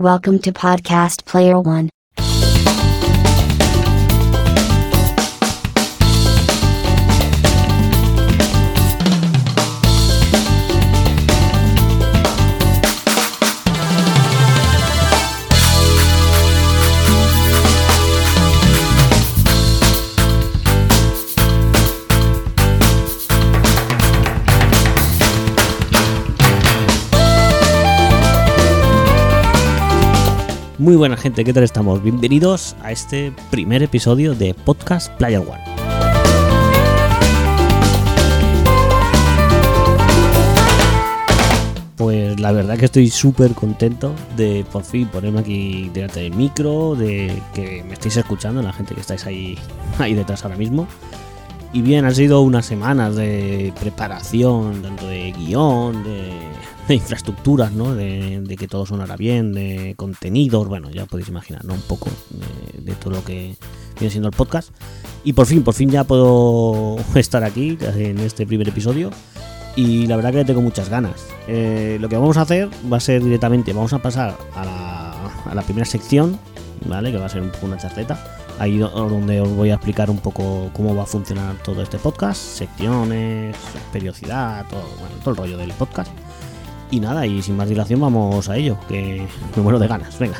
Welcome to Podcast Player One. Muy buena gente, ¿qué tal estamos? Bienvenidos a este primer episodio de Podcast Player One. Pues la verdad que estoy súper contento de por fin ponerme aquí delante del micro, de que me estéis escuchando, la gente que estáis ahí, ahí detrás ahora mismo. Y bien, han sido unas semanas de preparación, tanto de guion, de, de infraestructuras, ¿no? De, que todo sonara bien, de contenidos, bueno, ya podéis imaginar, ¿no? Un poco de, de todo lo que viene siendo el podcast. Y por fin, por fin ya puedo estar aquí en este primer episodio. Y la verdad que tengo muchas ganas. Eh, lo que vamos a hacer va a ser directamente, vamos a pasar a la, a la primera sección, ¿vale? Que va a ser un poco una charleta. Ahí do- donde os voy a explicar un poco cómo va a funcionar todo este podcast, secciones, periodicidad, todo, bueno, todo el rollo del podcast. Y nada, y sin más dilación vamos a ello, que me muero de ganas, venga.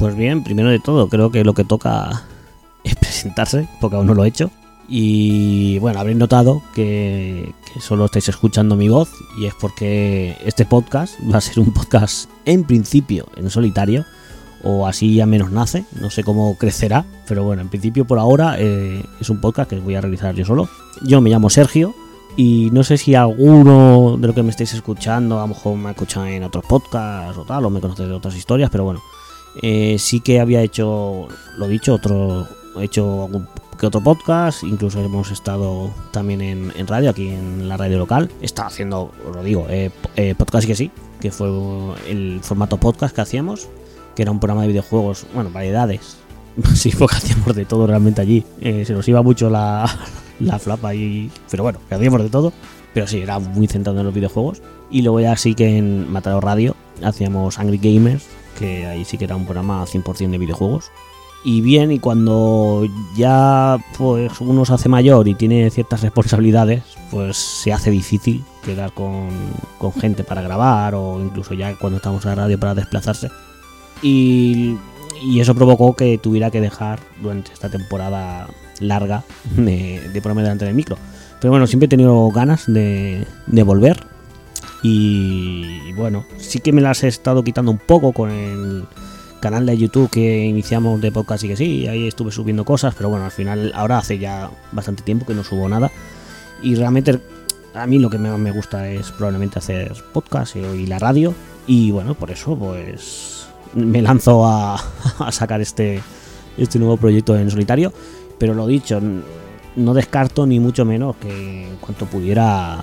Pues bien, primero de todo, creo que lo que toca es presentarse, porque aún no lo he hecho. Y bueno, habréis notado que, solo estáis escuchando mi voz y es porque este podcast va a ser un podcast en principio en solitario o así ya menos nace, no sé cómo crecerá, pero bueno, en principio por ahora eh, es un podcast que voy a realizar yo solo. Yo me llamo Sergio y no sé si alguno de lo que me estáis escuchando a lo mejor me escuchan en otros podcasts o tal, o me conocéis de otras historias, pero bueno, eh, sí que había hecho, lo dicho, otro, he hecho algún que otro podcast, incluso hemos estado también en, radio, aquí en la radio local. Estaba haciendo, lo digo, eh, eh, podcast que sí, que fue el formato podcast que hacíamos, que era un programa de videojuegos, bueno, variedades. Sí, porque hacíamos de todo realmente allí. Eh, se nos iba mucho la, la flapa y. Pero bueno, hacíamos de todo. Pero sí, era muy centrado en los videojuegos. Y luego ya sí que en Matador Radio hacíamos Angry Gamers, que ahí sí que era un programa 100% de videojuegos. Y bien, y cuando ya pues uno se hace mayor y tiene ciertas responsabilidades, pues se hace difícil quedar con, con gente para grabar o incluso ya cuando estamos en la radio para desplazarse. Y, y eso provocó que tuviera que dejar durante esta temporada larga de, de ponerme delante del micro. Pero bueno, siempre he tenido ganas de, de volver. Y bueno, sí que me las he estado quitando un poco con el canal de YouTube que iniciamos de podcast y que sí, ahí estuve subiendo cosas, pero bueno, al final ahora hace ya bastante tiempo que no subo nada. Y realmente a mí lo que más me gusta es probablemente hacer podcast y la radio. Y bueno, por eso pues me lanzo a, a sacar este, este nuevo proyecto en solitario. Pero lo dicho, no descarto ni mucho menos que en cuanto pudiera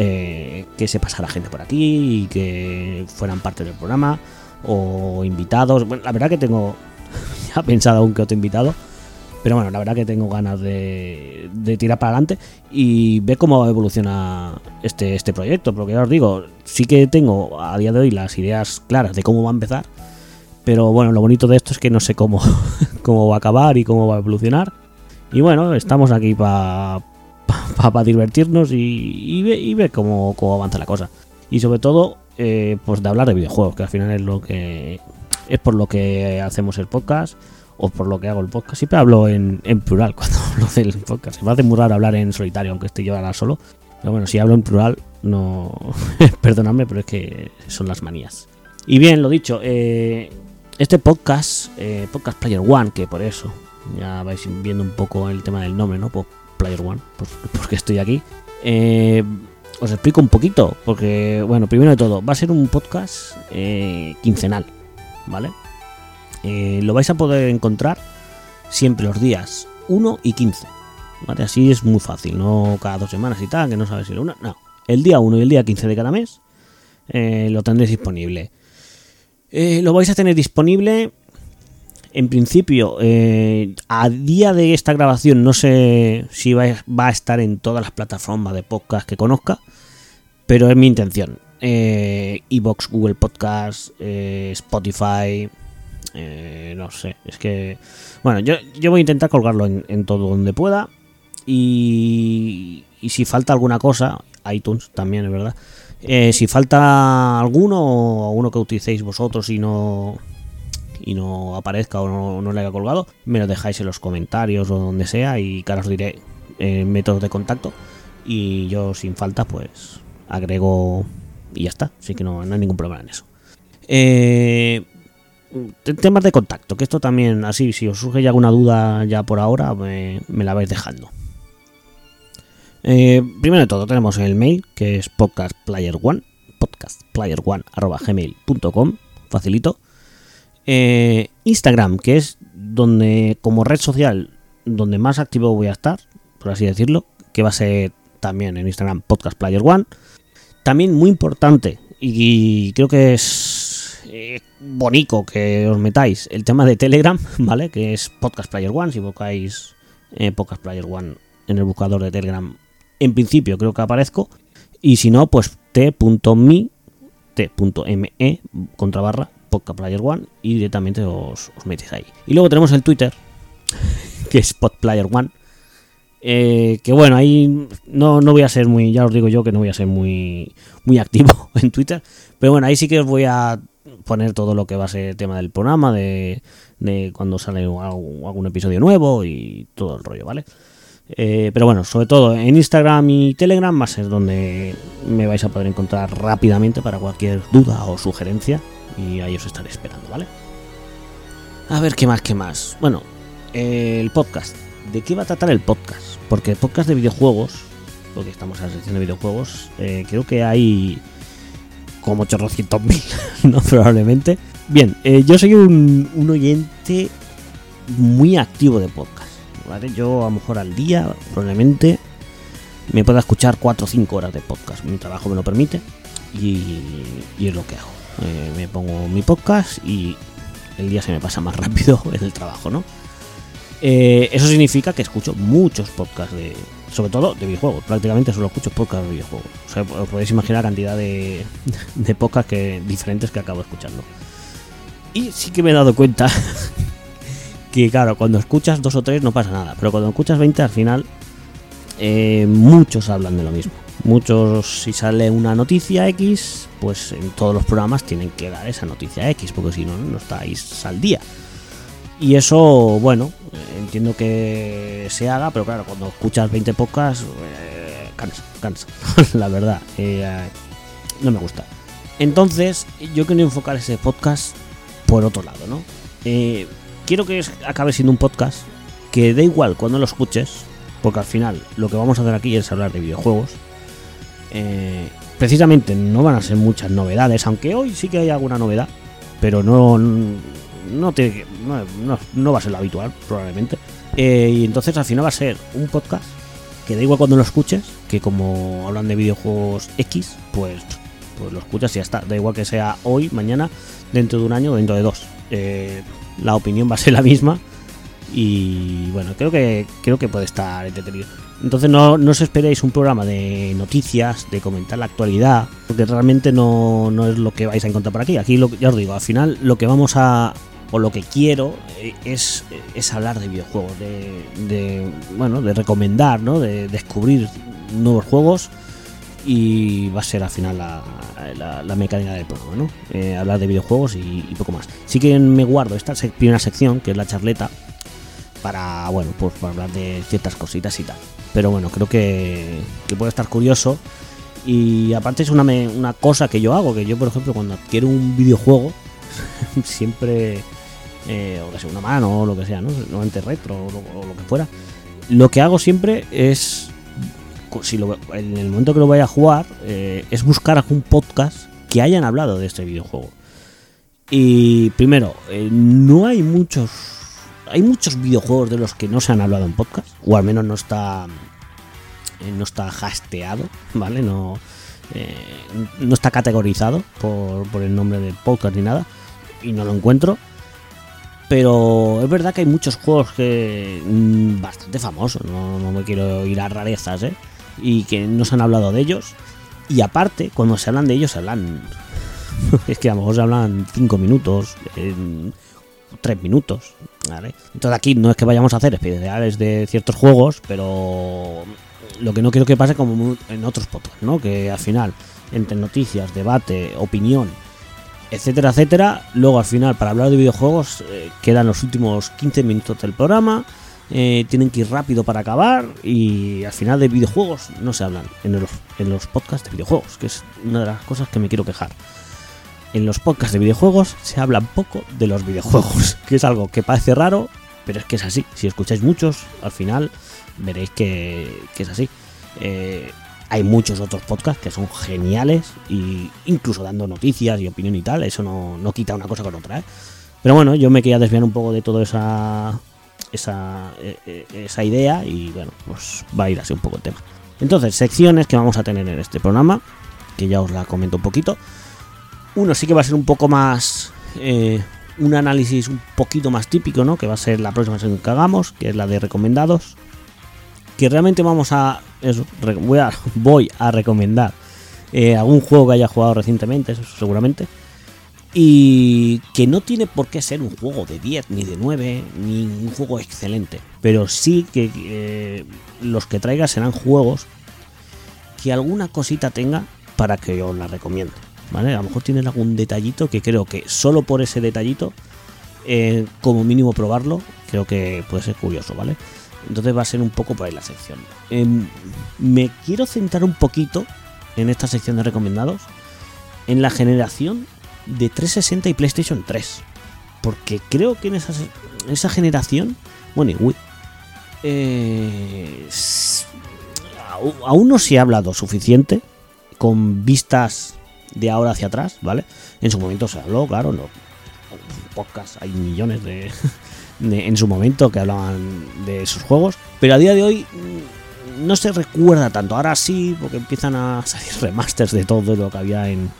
eh, que se pasara gente por aquí y que fueran parte del programa o invitados. Bueno, la verdad que tengo ya pensado aún que otro invitado. Pero bueno, la verdad que tengo ganas de, de tirar para adelante y ver cómo evoluciona este, este proyecto. Porque ya os digo, sí que tengo a día de hoy las ideas claras de cómo va a empezar. Pero bueno, lo bonito de esto es que no sé cómo, cómo va a acabar y cómo va a evolucionar. Y bueno, estamos aquí para pa, divertirnos y, y, ve- y ver cómo, avanza la cosa. Y sobre todo, eh, pues de hablar de videojuegos, que al final es lo que es por lo que hacemos el podcast o por lo que hago el podcast. Siempre hablo en, en plural cuando hablo del podcast. Se me hace muy raro hablar en solitario, aunque estoy yo ahora solo. Pero bueno, si hablo en plural, no. Perdonadme, pero es que son las manías. Y bien, lo dicho, eh, este podcast, eh, Podcast Player One, que por eso ya vais viendo un poco el tema del nombre, ¿no? Player One, porque estoy aquí. Eh, os explico un poquito, porque, bueno, primero de todo, va a ser un podcast eh, quincenal, ¿vale? Eh, lo vais a poder encontrar siempre los días 1 y 15, ¿vale? Así es muy fácil, no cada dos semanas y tal, que no sabes si la una, no. El día 1 y el día 15 de cada mes lo tendréis disponible. Lo vais a tener disponible en principio, eh, a día de esta grabación no sé si va, a estar en todas las plataformas de podcast que conozca, pero es mi intención. Eh, Evox, Google Podcast, eh, Spotify, eh, no sé, es que... Bueno, yo, voy a intentar colgarlo en, todo donde pueda y, y, si falta alguna cosa, iTunes también es verdad. Eh, si falta alguno o uno que utilicéis vosotros y no y no aparezca o no, no, le haya colgado, me lo dejáis en los comentarios o donde sea y ahora os diré eh, métodos de contacto y yo sin falta pues agrego y ya está, así que no, no hay ningún problema en eso. Eh, temas de contacto, que esto también así, si os surge alguna duda ya por ahora, me, me la vais dejando. Eh, primero de todo tenemos el mail que es podcastplayer1 podcastplayer1 facilito eh, Instagram, que es donde, como red social, donde más activo voy a estar, por así decirlo, que va a ser también en Instagram Podcast Player One. También muy importante, y creo que es eh, bonito que os metáis el tema de Telegram, ¿vale? Que es Podcast Player One, si buscáis eh, Podcast Player One en el buscador de Telegram, en principio creo que aparezco, y si no, pues t.me t.me contra barra Podcast Player One y directamente os, os, metéis ahí. Y luego tenemos el Twitter, que es Podplayer One. Eh, que bueno, ahí no, no voy a ser muy, ya os digo yo que no voy a ser muy, muy activo en Twitter. Pero bueno, ahí sí que os voy a poner todo lo que va a ser el tema del programa, de, de cuando sale algún, algún episodio nuevo y todo el rollo, ¿vale? Eh, pero bueno, sobre todo en Instagram y Telegram va a ser donde me vais a poder encontrar rápidamente para cualquier duda o sugerencia y ahí os estaré esperando, ¿vale? A ver, ¿qué más, qué más? Bueno, el podcast. ¿De qué va a tratar el podcast? Porque el podcast de videojuegos, porque estamos en la sección de videojuegos, eh, creo que hay como 800 mil, ¿no? Probablemente. Bien, eh, yo soy un, un, oyente muy activo de podcast, ¿vale? Yo a lo mejor al día, probablemente, me pueda escuchar 4 o 5 horas de podcast. Mi trabajo me lo permite y, y es lo que hago. Eh, me pongo mi podcast y el día se me pasa más rápido en el trabajo, ¿no? Eh, eso significa que escucho muchos podcasts de, sobre todo de videojuegos. Prácticamente solo escucho podcasts de videojuegos. O sea, os podéis imaginar la cantidad de, podcasts que, diferentes que acabo escuchando. Y sí que me he dado cuenta que, claro, cuando escuchas dos o tres no pasa nada, pero cuando escuchas 20 al final eh, muchos hablan de lo mismo. Muchos, si sale una noticia X, pues en todos los programas tienen que dar esa noticia X, porque si no, no estáis al día. Y eso, bueno, entiendo que se haga, pero claro, cuando escuchas 20 podcasts, eh, cansa, cansa, la verdad. Eh, no me gusta. Entonces, yo quiero enfocar ese podcast por otro lado, ¿no? Eh, quiero que acabe siendo un podcast que da igual cuando lo escuches, porque al final lo que vamos a hacer aquí es hablar de videojuegos. Eh, precisamente no van a ser muchas novedades, aunque hoy sí que hay alguna novedad, pero no, no, te, no, no, va a ser lo habitual, probablemente. Eh, y entonces al final va a ser un podcast que da igual cuando lo escuches, que como hablan de videojuegos X, pues, pues lo escuchas y ya está. Da igual que sea hoy, mañana, dentro de un año dentro de dos. Eh, la opinión va a ser la misma y bueno, creo que creo que puede estar entretenido. Entonces no, no os esperéis un programa de noticias, de comentar la actualidad, porque realmente no, no es lo que vais a encontrar por aquí. Aquí lo, ya os digo, al final lo que vamos a, o lo que quiero es, es hablar de videojuegos, de, bueno, de recomendar, ¿no? de descubrir nuevos juegos y va a ser al final la, la, mecánica del programa, ¿no? Eh, hablar de videojuegos y, poco más. Sí que me guardo esta primera sección, que es la charleta, para, bueno, pues para hablar de ciertas cositas y tal. Pero bueno, creo que, que puede estar curioso. Y aparte es una, una cosa que yo hago, que yo por ejemplo cuando adquiero un videojuego, siempre, eh, o que sea una mano o lo que sea, ¿no? Normalmente retro o lo, que fuera, lo que hago siempre es si lo- en el momento que lo vaya a jugar, eh, es buscar algún podcast que hayan hablado de este videojuego. Y primero, eh, no hay muchos. Hay muchos videojuegos de los que no se han hablado en podcast, o al menos no está. eh, no está hasteado, ¿vale? No, eh, no está categorizado por, el nombre de podcast ni nada, y no lo encuentro. Pero es verdad que hay muchos juegos que mm, bastante famosos, no, no me quiero ir a rarezas, ¿eh? Y que no se han hablado de ellos. Y aparte, cuando se hablan de ellos, se hablan. es que a lo mejor se hablan 5 minutos, 3 minutos, Entonces aquí no es que vayamos a hacer especiales de ciertos juegos, pero lo que no quiero que pase como en otros podcasts, ¿no? Que al final, entre noticias, debate, opinión, etcétera, etcétera. Luego al final, para hablar de videojuegos, eh, quedan los últimos 15 minutos del programa. eh, tienen que ir rápido para acabar. Y al final de videojuegos no se hablan en los, en los podcasts de videojuegos, que es una de las cosas que me quiero quejar. En los podcasts de videojuegos se habla poco de los videojuegos, que es algo que parece raro, pero es que es así. Si escucháis muchos, al final veréis que, que es así. Eh, hay muchos otros podcasts que son geniales y incluso dando noticias y opinión y tal, eso no, no quita una cosa con otra. ¿eh? Pero bueno, yo me quería desviar un poco de toda esa, esa, eh, eh, esa idea y bueno, pues va a ir así un poco el tema. Entonces, secciones que vamos a tener en este programa, que ya os la comento un poquito. Uno sí que va a ser un poco más... eh, un análisis un poquito más típico, ¿no? Que va a ser la próxima sección que hagamos, que es la de recomendados que realmente vamos a voy a recomendar eh, algún juego que haya jugado recientemente seguramente y que no tiene por qué ser un juego de 10 ni de 9 ni un juego excelente pero sí que eh, los que traiga serán juegos que alguna cosita tenga para que os la recomiende vale a lo mejor tienen algún detallito que creo que solo por ese detallito eh, como mínimo probarlo creo que puede ser curioso vale entonces va a ser un poco por ahí la sección. Em, me quiero centrar un poquito en esta sección de recomendados en la generación de 360 y PlayStation 3. Porque creo que en esa, generación, bueno, y Wii, eh, aún no se ha hablado suficiente con vistas de ahora hacia atrás, ¿vale? En su momento se habló, claro, no, podcast hay millones de, de- en su momento que hablaban de esos juegos, pero a día de hoy mm, no se recuerda tanto. Ahora sí, porque empiezan a salir remasters de todo lo que había en,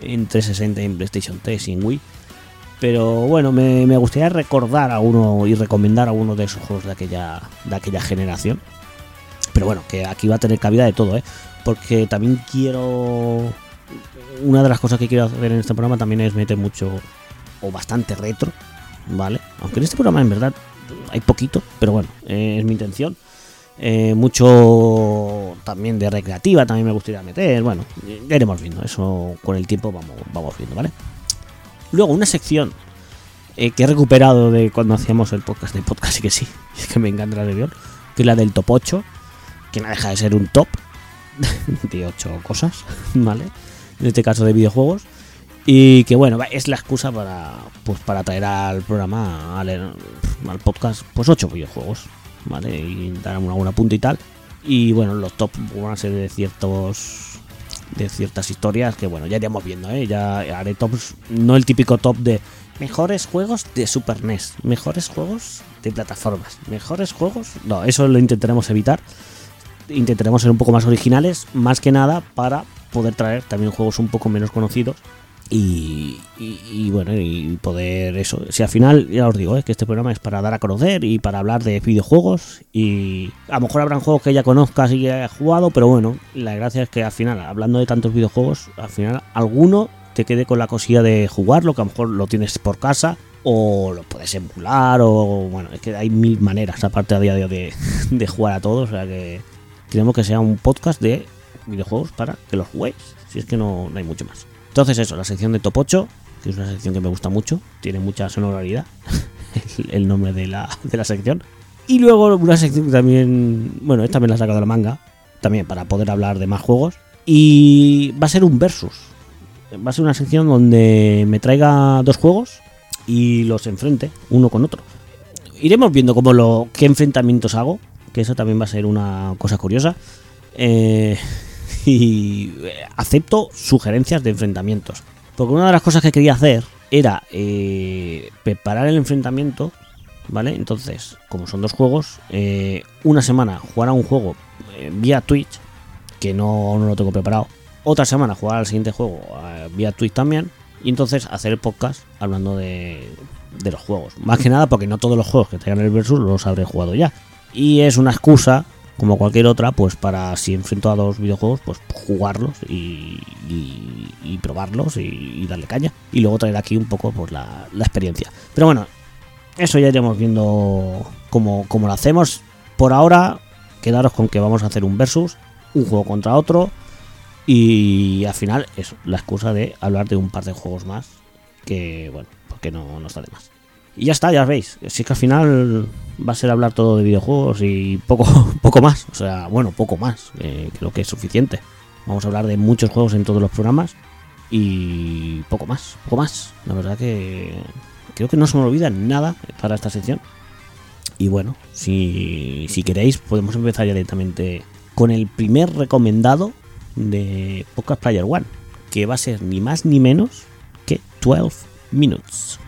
en 360, en PlayStation 3 y en Wii. Pero bueno, me, me gustaría recordar a uno y recomendar a uno de esos juegos de aquella, de aquella generación. Pero bueno, que aquí va a tener cabida de todo, ¿eh? Porque también quiero... Una de las cosas que quiero hacer en este programa también es meter mucho o bastante retro, ¿vale? Aunque en este programa en verdad hay poquito, pero bueno, eh, es mi intención. Eh, mucho también de recreativa también me gustaría meter. Bueno, ya iremos viendo. Eso con el tiempo vamos, vamos viendo, ¿vale? Luego, una sección eh, que he recuperado de cuando hacíamos el podcast de podcast, y que sí, es que me encanta la sección, que es la del top 8, que no deja de ser un top de 8 cosas, ¿vale? En este caso de videojuegos. Y que bueno, es la excusa para pues para traer al programa, al, al podcast, pues ocho videojuegos, ¿vale? Y dar una buena punta y tal. Y bueno, los top van a ser de ciertos de ciertas historias que bueno, ya iremos viendo, ¿eh? Ya haré tops, no el típico top de mejores juegos de Super NES, mejores juegos de plataformas, mejores juegos... No, eso lo intentaremos evitar. Intentaremos ser un poco más originales, más que nada para poder traer también juegos un poco menos conocidos y, bueno, y poder eso. Si al final, ya os digo, es que este programa es para dar a conocer y para hablar de videojuegos. Y a lo mejor habrán juegos que ya conozcas y que hayas jugado, pero bueno, la gracia es que al final, hablando de tantos videojuegos, al final alguno te quede con la cosilla de jugarlo, que a lo mejor lo tienes por casa. O lo puedes emular, o bueno, es que hay mil maneras, aparte a día de hoy, de, de jugar a todos. O sea que queremos que sea un podcast de videojuegos para que los juguéis, si es que no, no hay mucho más. Entonces eso, la sección de Top 8, que es una sección que me gusta mucho, tiene mucha sonoridad, el, nombre de la, de la sección. Y luego una sección también, bueno, esta me la he sacado de la manga, también para poder hablar de más juegos. Y va a ser un versus. Va a ser una sección donde me traiga dos juegos y los enfrente uno con otro. Iremos viendo cómo lo, qué enfrentamientos hago, que eso también va a ser una cosa curiosa. Eh, y eh, acepto sugerencias de enfrentamientos. Porque una de las cosas que quería hacer era eh, preparar el enfrentamiento, ¿vale? Entonces, como son dos juegos, eh, una semana jugar a un juego eh, vía Twitch, que no, no lo tengo preparado. Otra semana jugar al siguiente juego eh, vía Twitch también. Y entonces hacer el podcast hablando de, de los juegos. Más que nada porque no todos los juegos que traigan el Versus los habré jugado ya. Y es una excusa, como cualquier otra, pues para si enfrento a dos videojuegos, pues jugarlos y, probarlos y, darle caña. Y luego traer aquí un poco pues la, experiencia. Pero bueno, eso ya iremos viendo cómo, cómo lo hacemos. Por ahora, quedaros con que vamos a hacer un versus, un juego contra otro. Y al final, eso, la excusa de hablar de un par de juegos más. Que bueno, porque no, no está más. Y ya está, ya veis. Si es que al final va a ser hablar todo de videojuegos y poco, poco más. O sea, bueno, poco más. eh, creo que es suficiente. Vamos a hablar de muchos juegos en todos los programas. Y poco más, poco más. La verdad que creo que no se me olvida nada para esta sección. Y bueno, si, si queréis, podemos empezar ya directamente con el primer recomendado de Podcast Player One, que va a ser ni más ni menos que 12 Minutes.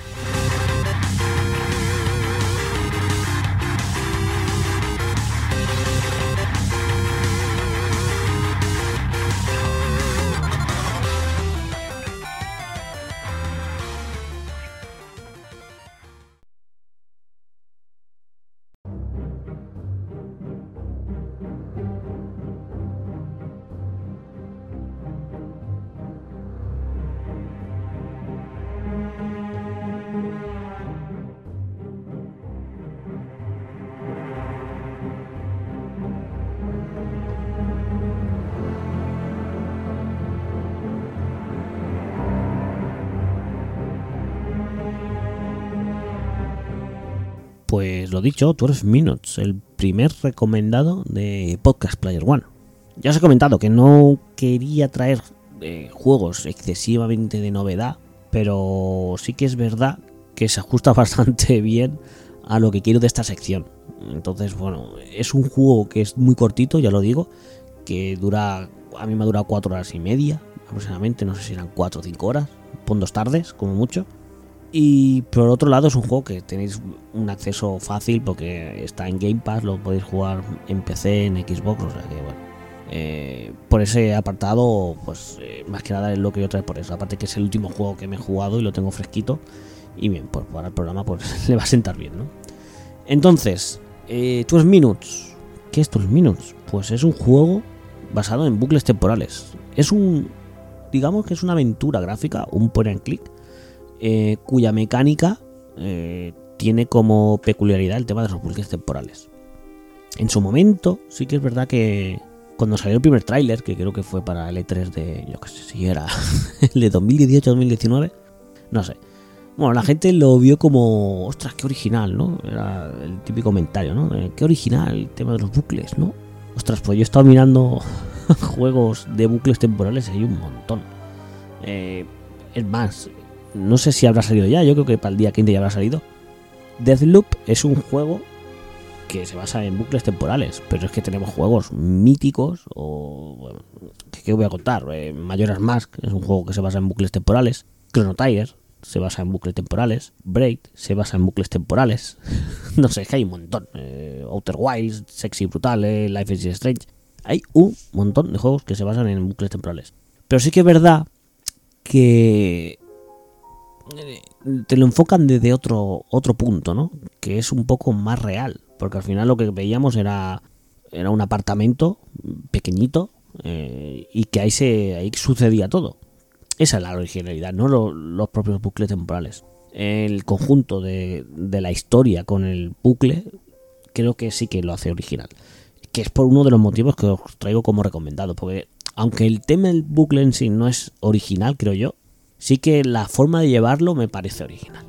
Dicho, 12 Minutes, el primer recomendado de Podcast Player One. Ya os he comentado que no quería traer eh, juegos excesivamente de novedad, pero sí que es verdad que se ajusta bastante bien a lo que quiero de esta sección. Entonces, bueno, es un juego que es muy cortito, ya lo digo, que dura, a mí me ha durado 4 horas y media aproximadamente, no sé si eran 4 o 5 horas, pon dos tardes, como mucho. Y por otro lado es un juego que tenéis un acceso fácil porque está en Game Pass, lo podéis jugar en PC, en Xbox, o sea que bueno. eh, por ese apartado, pues eh, más que nada es lo que yo traigo por eso. Aparte que es el último juego que me he jugado y lo tengo fresquito. Y bien, pues para el programa pues le va a sentar bien, ¿no? Entonces, eh, 12 Minutes. ¿Qué es 12 Minutes? Pues es un juego basado en bucles temporales. Es un, digamos que es una aventura gráfica, un point and click, eh, cuya mecánica eh, tiene como peculiaridad el tema de los bucles temporales. En su momento, sí que es verdad que cuando salió el primer tráiler, que creo que fue para el E3 de, yo qué sé si era el de 2018-2019, no sé. Bueno, la gente lo vio como, ostras, qué original, ¿no? Era el típico comentario, ¿no? Eh, Qué original el tema de los bucles, ¿no? Ostras, pues yo he estado mirando juegos de bucles temporales y hay un montón. Es más, no sé si habrá salido ya, yo creo que para el día 15 ya habrá salido. Deathloop es un juego que se basa en bucles temporales, pero es que tenemos juegos míticos o... Bueno, ¿qué, voy a contar? Eh, Majora's Mask es un juego que se basa en bucles temporales. Chrono Tiger se basa en bucles temporales. Braid se basa en bucles temporales. no sé, es que hay un montón. Eh, Outer Wilds, Sexy Brutal, eh, Life is Strange. Hay un montón de juegos que se basan en bucles temporales. Pero sí que es verdad que te lo enfocan desde otro, otro punto, ¿no? Que es un poco más real. Porque al final lo que veíamos era, era un apartamento pequeñito eh, y que ahí, se, ahí sucedía todo. Esa es la originalidad, no Lo- los propios bucles temporales. El conjunto de, de la historia con el bucle creo que sí que lo hace original. Que es por uno de los motivos que os traigo como recomendado. Porque aunque el tema del bucle en sí no es original, creo yo, sí que la forma de llevarlo me parece original.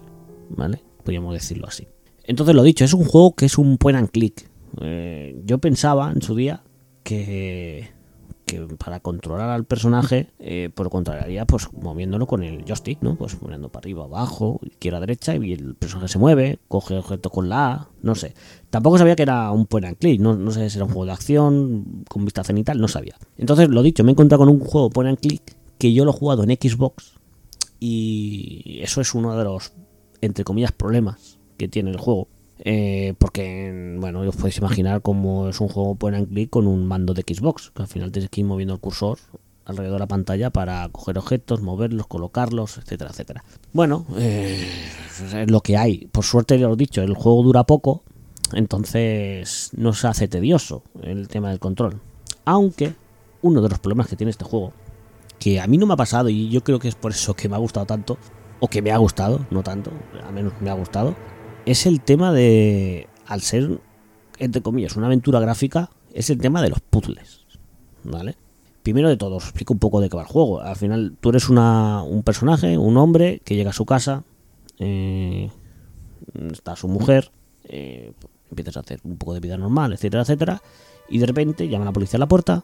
¿Vale? Podríamos decirlo así. Entonces lo dicho, es un juego que es un point and click. Eh, yo pensaba en su día que que para controlar al personaje, eh, pues lo controlaría pues moviéndolo con el joystick, ¿no? Pues poniendo para arriba, abajo, izquierda, derecha, y el personaje se mueve, coge objeto con la A, no sé. Tampoco sabía que era un point and click, no, no sé si era un juego de acción, con vista cenital, no sabía. Entonces, lo dicho, me he encontrado con un juego point and click que yo lo he jugado en Xbox, y eso es uno de los, entre comillas, problemas que tiene el juego eh, porque, bueno, os podéis imaginar cómo es un juego point and click con un mando de Xbox, que al final tienes que ir moviendo el cursor alrededor de la pantalla para coger objetos, moverlos, colocarlos, etcétera, etcétera. Bueno, eh, es lo que hay. Por suerte, ya os he dicho, el juego dura poco, entonces no se hace tedioso el tema del control. Aunque uno de los problemas que tiene este juego, que a mí no me ha pasado y yo creo que es por eso que me ha gustado tanto, o que me ha gustado, no tanto, al menos me ha gustado, es el tema de, al ser, entre comillas, una aventura gráfica, es el tema de los puzzles, ¿vale? Primero de todo, os explico un poco de qué va el juego. Al final, tú eres una, un personaje, un hombre que llega a su casa, eh, está su mujer, eh, empiezas a hacer un poco de vida normal, etcétera, etcétera, y de repente llama a la policía a la puerta,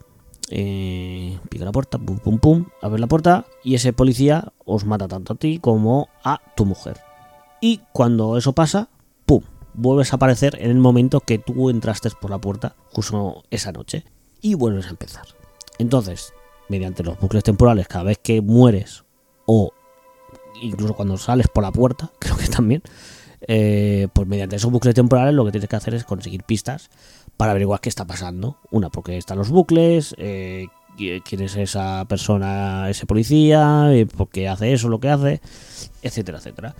eh, pica la puerta, pum, pum, pum, abre la puerta, y ese policía os mata tanto a ti como a tu mujer. Y cuando eso pasa, ¡pum! Vuelves a aparecer en el momento que tú entraste por la puerta justo esa noche. Y vuelves a empezar. Entonces, mediante los bucles temporales, cada vez que mueres o incluso cuando sales por la puerta, creo que también, eh, pues mediante esos bucles temporales lo que tienes que hacer es conseguir pistas para averiguar qué está pasando. Una, porque están los bucles, eh, quién es esa persona, ese policía, eh, por qué hace eso, lo que hace, etcétera, etcétera.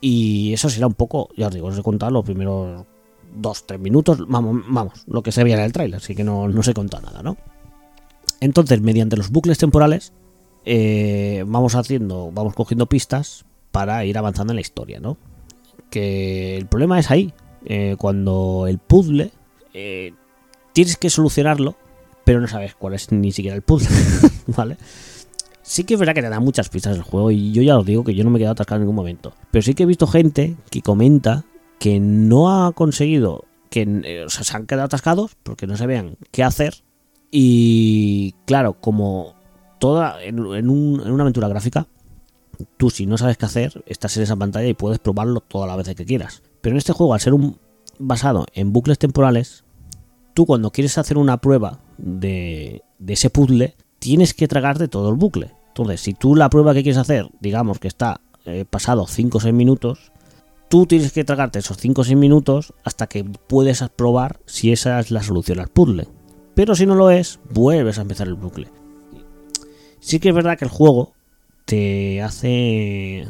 Y eso será un poco, ya os digo, os he contado los primeros dos, tres minutos, vamos, vamos, lo que se veía en el tráiler, así que no, no se contado nada, ¿no? Entonces, mediante los bucles temporales, eh, vamos haciendo, vamos cogiendo pistas para ir avanzando en la historia, ¿no? Que el problema es ahí, eh, cuando el puzzle eh, tienes que solucionarlo, pero no sabes cuál es ni siquiera el puzzle, ¿vale? Sí que es verdad que te da muchas pistas el juego y yo ya os digo que yo no me he quedado atascado en ningún momento. Pero sí que he visto gente que comenta que no ha conseguido, que eh, o sea, se han quedado atascados porque no sabían qué hacer. Y claro, como toda en, en una aventura gráfica, tú si no sabes qué hacer, estás en esa pantalla y puedes probarlo todas las veces que quieras. Pero en este juego, al ser un basado en bucles temporales, tú cuando quieres hacer una prueba de, ese puzzle, tienes que tragarte todo el bucle. Entonces, si tú la prueba que quieres hacer, digamos que está eh, pasado 5 o 6 minutos, tú tienes que tragarte esos 5 o 6 minutos hasta que puedes probar si esa es la solución al puzzle. Pero si no lo es, vuelves a empezar el bucle. Sí que es verdad que el juego te hace.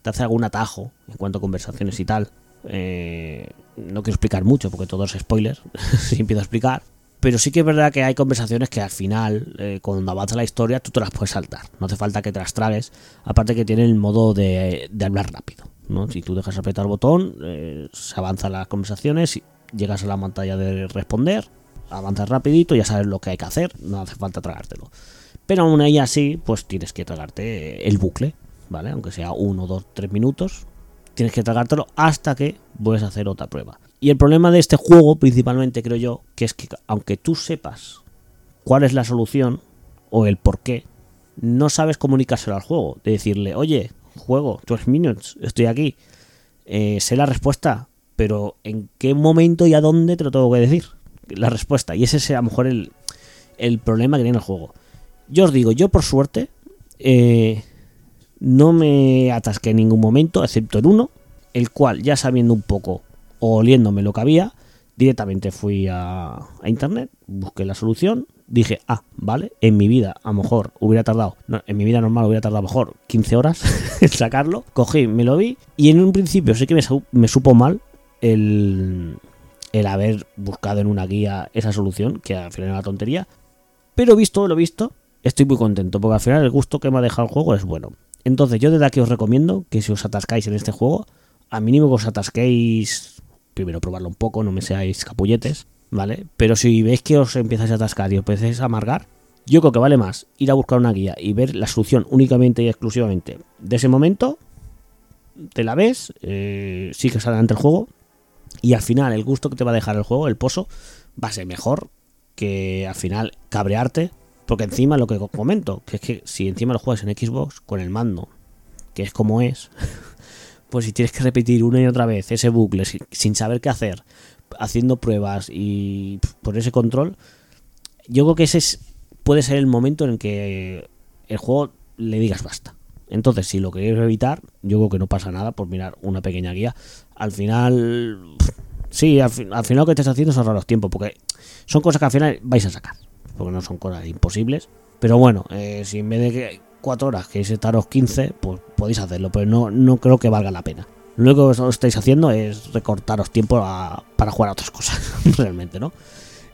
te hace algún atajo en cuanto a conversaciones y tal. Eh, no quiero explicar mucho porque todo es spoiler si empiezo a explicar. Pero sí que es verdad que hay conversaciones que al final, eh, cuando avanza la historia, tú te las puedes saltar. No hace falta que te las tragues. Aparte que tiene el modo de, hablar rápido. ¿no? Si tú dejas apretar el botón, eh, se avanzan las conversaciones, llegas a la pantalla de responder, avanzas rapidito, ya sabes lo que hay que hacer, no hace falta tragártelo. Pero aún ahí así, pues tienes que tragarte el bucle, ¿vale? Aunque sea uno, dos, tres minutos, tienes que tragártelo hasta que vuelves a hacer otra prueba. Y el problema de este juego, principalmente creo yo, que es que aunque tú sepas cuál es la solución o el por qué, no sabes comunicárselo al juego. De decirle, oye, juego, 12 minutes, estoy aquí, eh, sé la respuesta, pero ¿en qué momento y a dónde te lo tengo que decir? La respuesta. Y ese es a lo mejor el, problema que tiene el juego. Yo os digo, yo por suerte eh, no me atasqué en ningún momento, excepto en uno, el cual ya sabiendo un poco oliéndome lo que había, directamente fui a, internet, busqué la solución, dije, ah, vale, en mi vida a lo mejor hubiera tardado, en mi vida normal hubiera tardado a lo mejor 15 horas en sacarlo, cogí, me lo vi y en un principio sí que me, supo mal el, el haber buscado en una guía esa solución, que al final era una tontería, pero visto lo visto, estoy muy contento, porque al final el gusto que me ha dejado el juego es bueno. Entonces yo desde aquí os recomiendo que si os atascáis en este juego, a mínimo que os atasquéis primero probarlo un poco, no me seáis capulletes, ¿vale? Pero si veis que os empiezas a atascar y os empezáis a amargar, yo creo que vale más ir a buscar una guía y ver la solución únicamente y exclusivamente de ese momento, te la ves, eh, sigues adelante el juego y al final el gusto que te va a dejar el juego, el pozo, va a ser mejor que al final cabrearte Porque encima lo que comento, que es que si encima lo juegas en Xbox con el mando, que es como es, pues si tienes que repetir una y otra vez ese bucle sin, saber qué hacer, haciendo pruebas y por ese control, yo creo que ese es, puede ser el momento en el que el juego le digas basta. Entonces, si lo queréis evitar, yo creo que no pasa nada por mirar una pequeña guía. Al final, sí, al, final lo que estés haciendo es ahorrar los tiempos, porque son cosas que al final vais a sacar, porque no son cosas imposibles. Pero bueno, eh, si en vez de que cuatro horas queréis estaros 15, pues podéis hacerlo, pero no, no creo que valga la pena. Lo único que os estáis haciendo es recortaros tiempo para jugar a otras cosas, realmente, ¿no?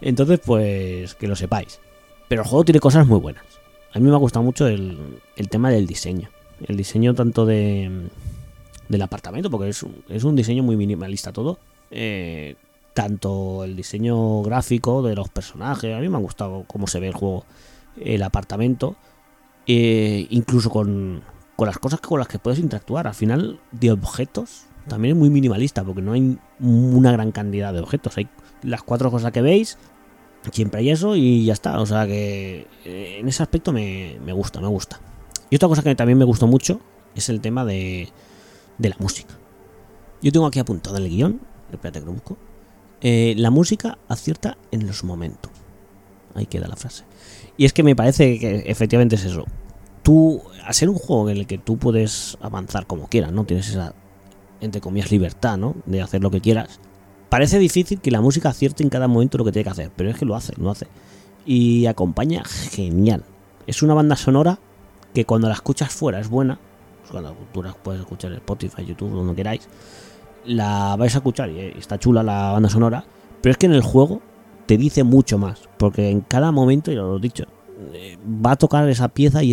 Entonces, pues que lo sepáis. Pero el juego tiene cosas muy buenas. A mí me ha gustado mucho el, el tema del diseño el diseño tanto de del apartamento, porque es, es un diseño muy minimalista todo. Eh, tanto el diseño gráfico de los personajes, a mí me ha gustado cómo se ve el juego, el apartamento, eh, incluso con, con las cosas con las que puedes interactuar. Al final, de objetos, también es muy minimalista, porque no hay una gran cantidad de objetos. Hay las cuatro cosas que veis, siempre hay eso y ya está. O sea que eh, en ese aspecto me, me gusta, me gusta. Y otra cosa que también me gustó mucho es el tema de, de la música. Yo tengo aquí apuntado en el guion, espérate que lo busco. Eh, la música acierta en los momentos. Ahí queda la frase. Y es que me parece que efectivamente es eso. Tú, a ser un juego en el que tú puedes avanzar como quieras, ¿no? Tienes esa, entre comillas, libertad, ¿no? De hacer lo que quieras. Parece difícil que la música acierte en cada momento lo que tiene que hacer, pero es que lo hace, lo hace. Y acompaña genial. Es una banda sonora que cuando la escuchas fuera es buena, cuando tú la puedes escuchar en Spotify, YouTube, donde queráis, la vais a escuchar y está chula la banda sonora, pero es que en el juego te dice mucho más, porque en cada momento, ya lo he dicho, eh, va a tocar esa pieza y,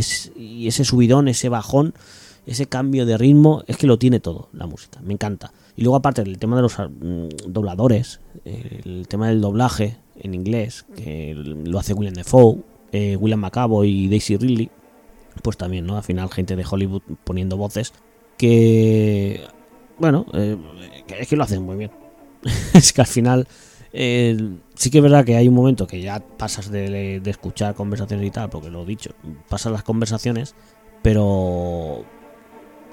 ese subidón, ese bajón, ese cambio de ritmo, es que lo tiene todo la música, me encanta. Y luego aparte el tema de los mm, dobladores, el tema del doblaje en inglés, que lo hace William Defoe, eh, William Macabo y Daisy Ridley, pues también, ¿no? Al final gente de Hollywood poniendo voces que, bueno, eh, es que lo hacen muy bien. es que al final eh, sí que es verdad que hay un momento que ya pasas de, escuchar conversaciones y tal, porque lo he dicho, pasas las conversaciones, pero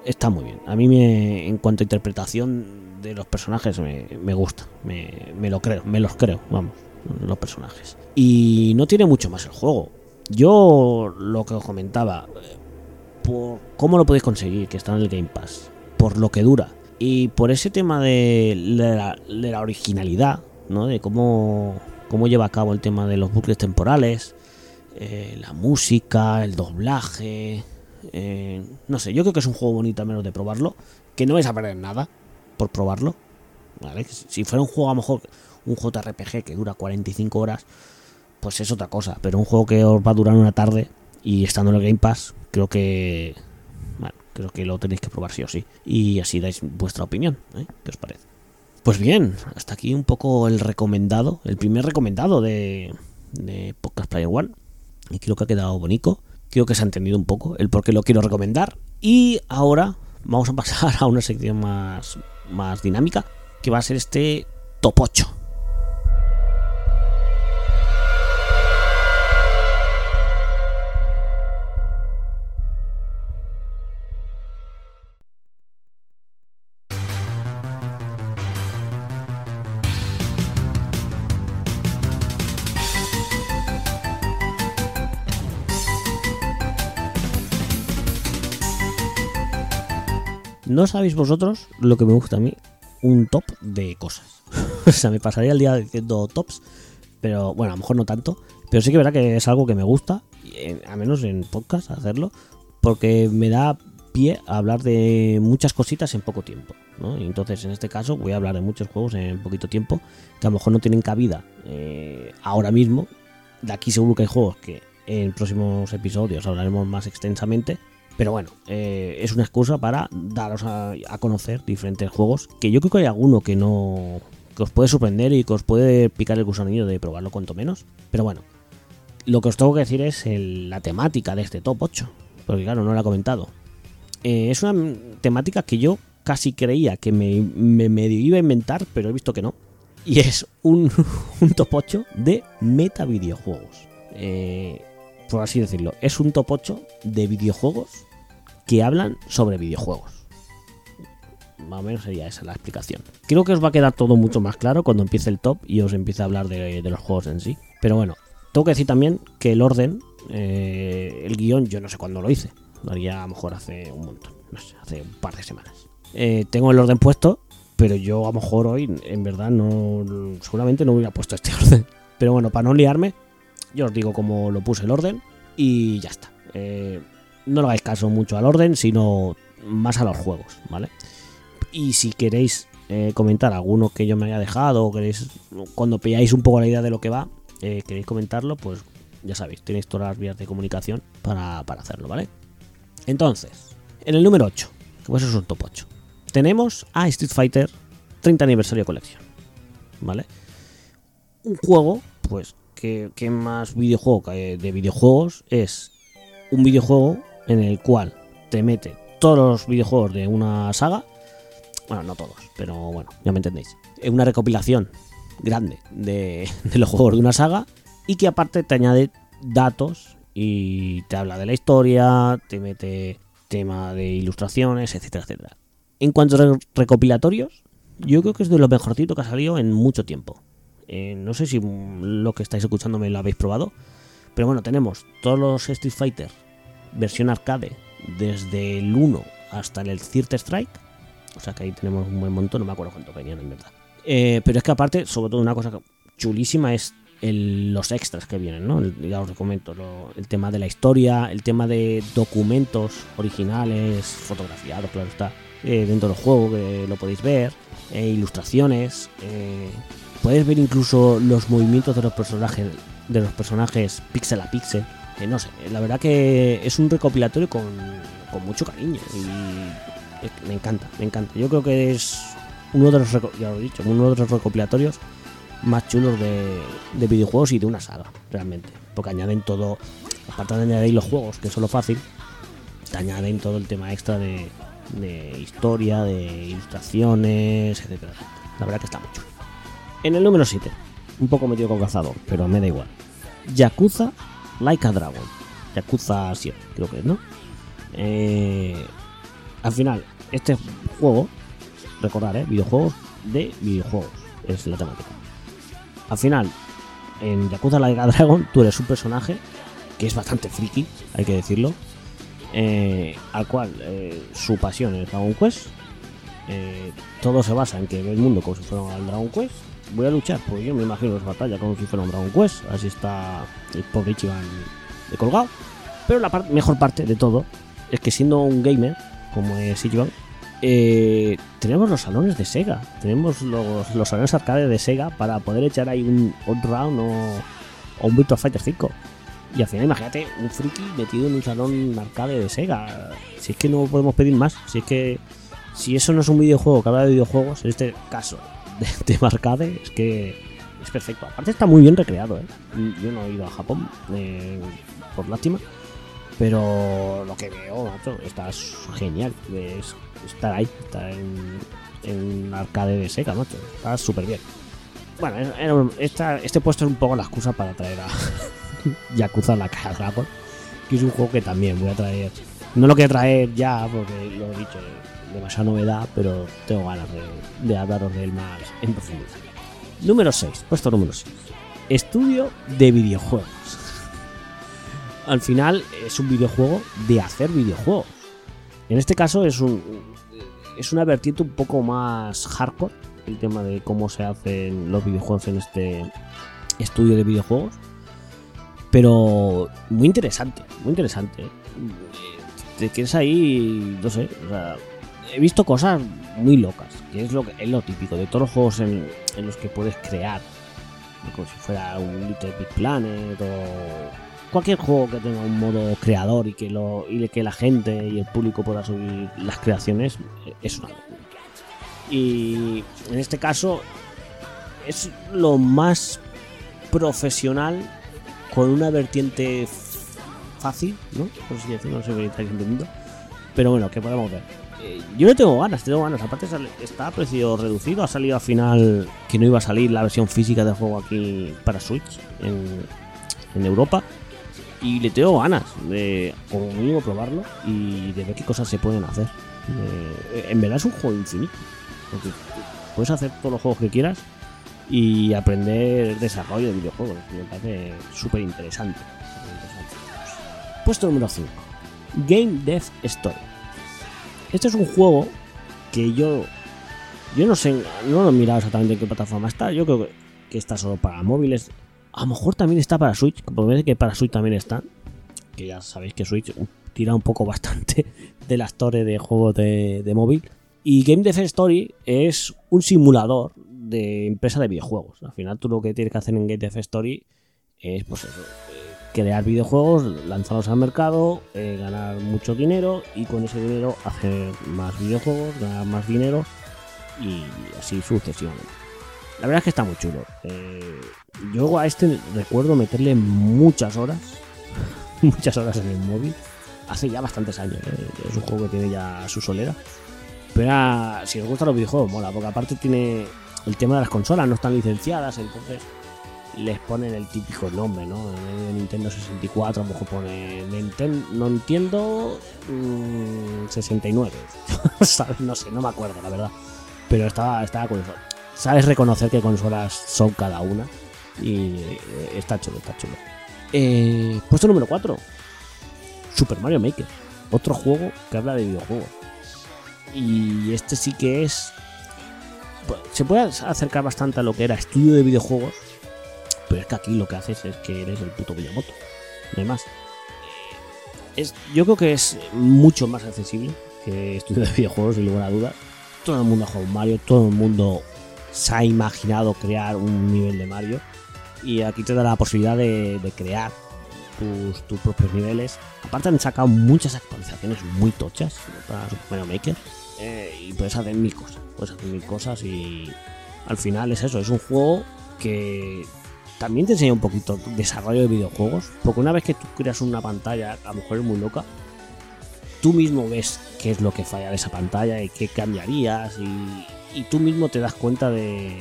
está muy bien. A mí me, en cuanto a interpretación de los personajes me, me gusta, me, me lo creo, me los creo, vamos, los personajes. Y no tiene mucho más el juego yo lo que os comentaba, por cómo lo podéis conseguir, que está en el Game Pass, por lo que dura y por ese tema de la, originalidad, ¿no? De cómo, cómo lleva a cabo el tema de los bucles temporales, eh, la música, el doblaje, eh, no sé, yo creo que es un juego bonito a menos de probarlo, que no vais a perder nada por probarlo, ¿vale? Si fuera un juego a lo mejor un JRPG que dura 45 horas, pues es otra cosa. Pero un juego que os va a durar una tarde y estando en el Game Pass, creo que. Creo que lo tenéis que probar sí o sí. Y así dais vuestra opinión. ¿eh? ¿Qué os parece? Pues bien, hasta aquí un poco el recomendado, el primer recomendado de, de Podcast Player One. Y creo que ha quedado bonito. Creo que se ha entendido un poco el por qué lo quiero recomendar. Y ahora vamos a pasar a una sección más, más dinámica, que va a ser este top 8. No sabéis vosotros lo que me gusta a mí, un top de cosas. o sea, me pasaría el día diciendo tops, pero bueno, a lo mejor no tanto. Pero sí que verá que es algo que me gusta, a menos en podcast hacerlo, porque me da pie a hablar de muchas cositas en poco tiempo. ¿no? Entonces, en este caso, voy a hablar de muchos juegos en poquito tiempo que a lo mejor no tienen cabida eh, ahora mismo. De aquí seguro que hay juegos que en próximos episodios hablaremos más extensamente pero bueno, eh, es una excusa para daros a, conocer diferentes juegos. Que yo creo que hay alguno que no. que os puede sorprender y que os puede picar el gusanillo de probarlo cuanto menos. Pero bueno, lo que os tengo que decir es la temática de este top 8. Porque claro, no lo he comentado. Eh, es una temática que yo casi creía que me, me, iba a inventar, pero he visto que no. Y es un, un top 8 de meta videojuegos. Eh, por así decirlo, es un top 8 de videojuegos que hablan sobre videojuegos. Más o menos sería esa la explicación. Creo que os va a quedar todo mucho más claro cuando empiece el top y os empiece a hablar de, los juegos en sí. Pero bueno, tengo que decir también que el orden, eh, el guion, yo no sé cuándo lo hice. Lo haría a lo mejor hace un montón, no sé, hace un par de semanas. Eh, tengo el orden puesto, pero yo a lo mejor hoy, en verdad, no seguramente no hubiera puesto este orden. Pero bueno, para no liarme, yo os digo cómo lo puse el orden y ya está. Eh, no le hagáis caso mucho al orden, sino más a los juegos, ¿vale? Y si queréis eh, comentar alguno que yo me haya dejado, o queréis, cuando pilláis un poco la idea de lo que va, eh, queréis comentarlo, pues ya sabéis, tenéis todas las vías de comunicación para, para hacerlo, ¿vale? Entonces, en el número 8, pues eso es un top 8, tenemos a Street Fighter 30 aniversario colección, ¿vale? Un juego, pues, que, más videojuego que de videojuegos es un videojuego en el cual te mete todos los videojuegos de una saga. Bueno, no todos, pero bueno, ya me entendéis. Es una recopilación grande de, de los juegos de una saga y que aparte te añade datos y te habla de la historia, te mete tema de ilustraciones, etcétera, etcétera. En cuanto a re- recopilatorios, yo creo que es de lo mejorcito que ha salido en mucho tiempo. Eh, no sé si lo que estáis escuchando me lo habéis probado, pero bueno, tenemos todos los Street Fighter versión arcade desde el 1 hasta el Third Strike. O sea que ahí tenemos un buen montón, no me acuerdo cuánto venían en verdad. Eh, pero es que aparte, sobre todo una cosa chulísima es los extras que vienen, ¿no? Ya os comento, lo- el tema de la historia, el tema de documentos originales, fotografiados, claro está, eh, dentro del juego que lo podéis ver, eh, ilustraciones, podéis ver incluso los movimientos de los personajes, de los personajes píxel a píxel. Eh, no sé, la verdad que es un recopilatorio con, con mucho cariño y me encanta, me encanta. Yo creo que es uno de los, ya lo he dicho, uno de los recopilatorios más chulos de, de videojuegos y de una saga, realmente. Porque añaden todo, aparte de añadir los juegos, que es lo fácil, te añaden todo el tema extra de, de historia, de ilustraciones, etcétera. La verdad que está mucho. En el número 7, un poco metido con cazador, pero me da igual. Yakuza Like a Dragon. Yakuza 7, creo que es, ¿no? Eh, al final, este juego, recordar, ¿eh? Videojuegos de videojuegos, es la temática. Al final, en Yakuza Like a Dragon, tú eres un personaje que es bastante friki, hay que decirlo, eh, al cual eh, su pasión es Dragon Quest. todo se basa en que ve el mundo como si fuera el Dragon Quest. Voy a luchar, pues yo me imagino las batallas como si fuera un Dragon Quest. Así está el pobre Ichiban de colgado. Pero la mejor parte de todo es que siendo un gamer, como es Ichiban, eh, tenemos los salones de Sega. Tenemos los, los salones arcade de Sega para poder echar ahí un Odd Round o, o un Virtua Fighter 5. Y al final, imagínate, un friki metido en un salón arcade de Sega. Si es que no podemos pedir más. Si es que. Si eso no es un videojuego que habla de videojuegos, en este caso de tema arcade, es que es perfecto. Aparte, está muy bien recreado, ¿eh? Yo no he ido a Japón, eh, por lástima. Pero lo que veo, macho, está genial. Es estar ahí, estar en, en arcade de Sega, macho. Está súper bien. Bueno, esta- este puesto es un poco la excusa para traer a Yakuza la Cara Dragon, que es un juego que también voy a traer. No lo quiero traer ya, porque lo he dicho, demasiada novedad, pero tengo ganas de, de hablaros de él más en profundidad. Número 6, puesto número 6. Estudio de videojuegos. Al final es un videojuego de hacer videojuegos. En este caso es un es una vertiente un poco más hardcore el tema de cómo se hacen los videojuegos en este estudio de videojuegos. Pero muy interesante, muy interesante. ¿eh? Te quedas ahí, no sé, o sea, he visto cosas muy locas, que es lo, que, es lo típico de todos los juegos en, los que puedes crear, como si fuera un Little Big Planet o cualquier juego que tenga un modo creador y que, lo, y que la gente y el público pueda subir las creaciones, es una locura. Y en este caso es lo más profesional con una vertiente fácil, ¿no? Por así decirlo, no sé si estáis entendiendo. Pero bueno, que podemos ver. Eh, yo le tengo ganas, tengo ganas. Aparte está a precio reducido. Ha salido al final que no iba a salir la versión física del juego aquí para Switch en, Europa. Y le tengo ganas de, como mínimo, probarlo y de ver qué cosas se pueden hacer. Eh, en verdad es un juego infinito. Puedes hacer todos los juegos que quieras y aprender desarrollo de videojuegos. Me parece súper interesante. Puesto número 5. Game Death Story. Este es un juego que yo. Yo no sé, no lo he mirado exactamente en qué plataforma está. Yo creo que, está solo para móviles. A lo mejor también está para Switch. Como parece que para Switch también está. Que ya sabéis que Switch tira un poco bastante de la store de juegos de, de móvil. Y Game Dev Story es un simulador de empresa de videojuegos. Al final tú lo que tienes que hacer en Game Dev Story es pues crear videojuegos, lanzarlos al mercado, eh, ganar mucho dinero y con ese dinero hacer más videojuegos, ganar más dinero y así sucesivamente. La verdad es que está muy chulo. Eh, yo a este recuerdo meterle muchas horas, muchas horas en el móvil. Hace ya bastantes años. ¿eh? Es un juego que tiene ya su solera. Pero si os gustan los videojuegos, mola, porque aparte tiene el tema de las consolas, no están licenciadas, entonces les ponen el típico nombre, ¿no? Nintendo 64 a lo mejor pone Nintendo, no entiendo, mm, 69. ¿Sabes? No sé, no me acuerdo, la verdad. Pero estaba, estaba curioso. Sabes reconocer qué consolas son cada una. Y eh, está chulo, está chulo. Eh, puesto número 4. Super Mario Maker. Otro juego que habla de videojuegos. Y este sí que es. pues, Se puede acercar bastante a lo que era estudio de videojuegos. Pero es que aquí lo que haces es que eres el puto Miyamoto. No hay más. Es, yo creo que es mucho más accesible que estudio de videojuegos, sin lugar a dudas. Todo el mundo ha jugado Mario, todo el mundo se ha imaginado crear un nivel de Mario. Y aquí te da la posibilidad de, crear tus, tus propios niveles. Aparte han sacado muchas actualizaciones muy tochas para Super Mario Maker. eh, y puedes hacer mil cosas. Puedes hacer mil cosas y al final es eso, es un juego que también te enseña un poquito desarrollo de videojuegos. Porque una vez que tú creas una pantalla, a lo mejor es muy loca, tú mismo ves qué es lo que falla de esa pantalla y qué cambiarías y, tú mismo te das cuenta de...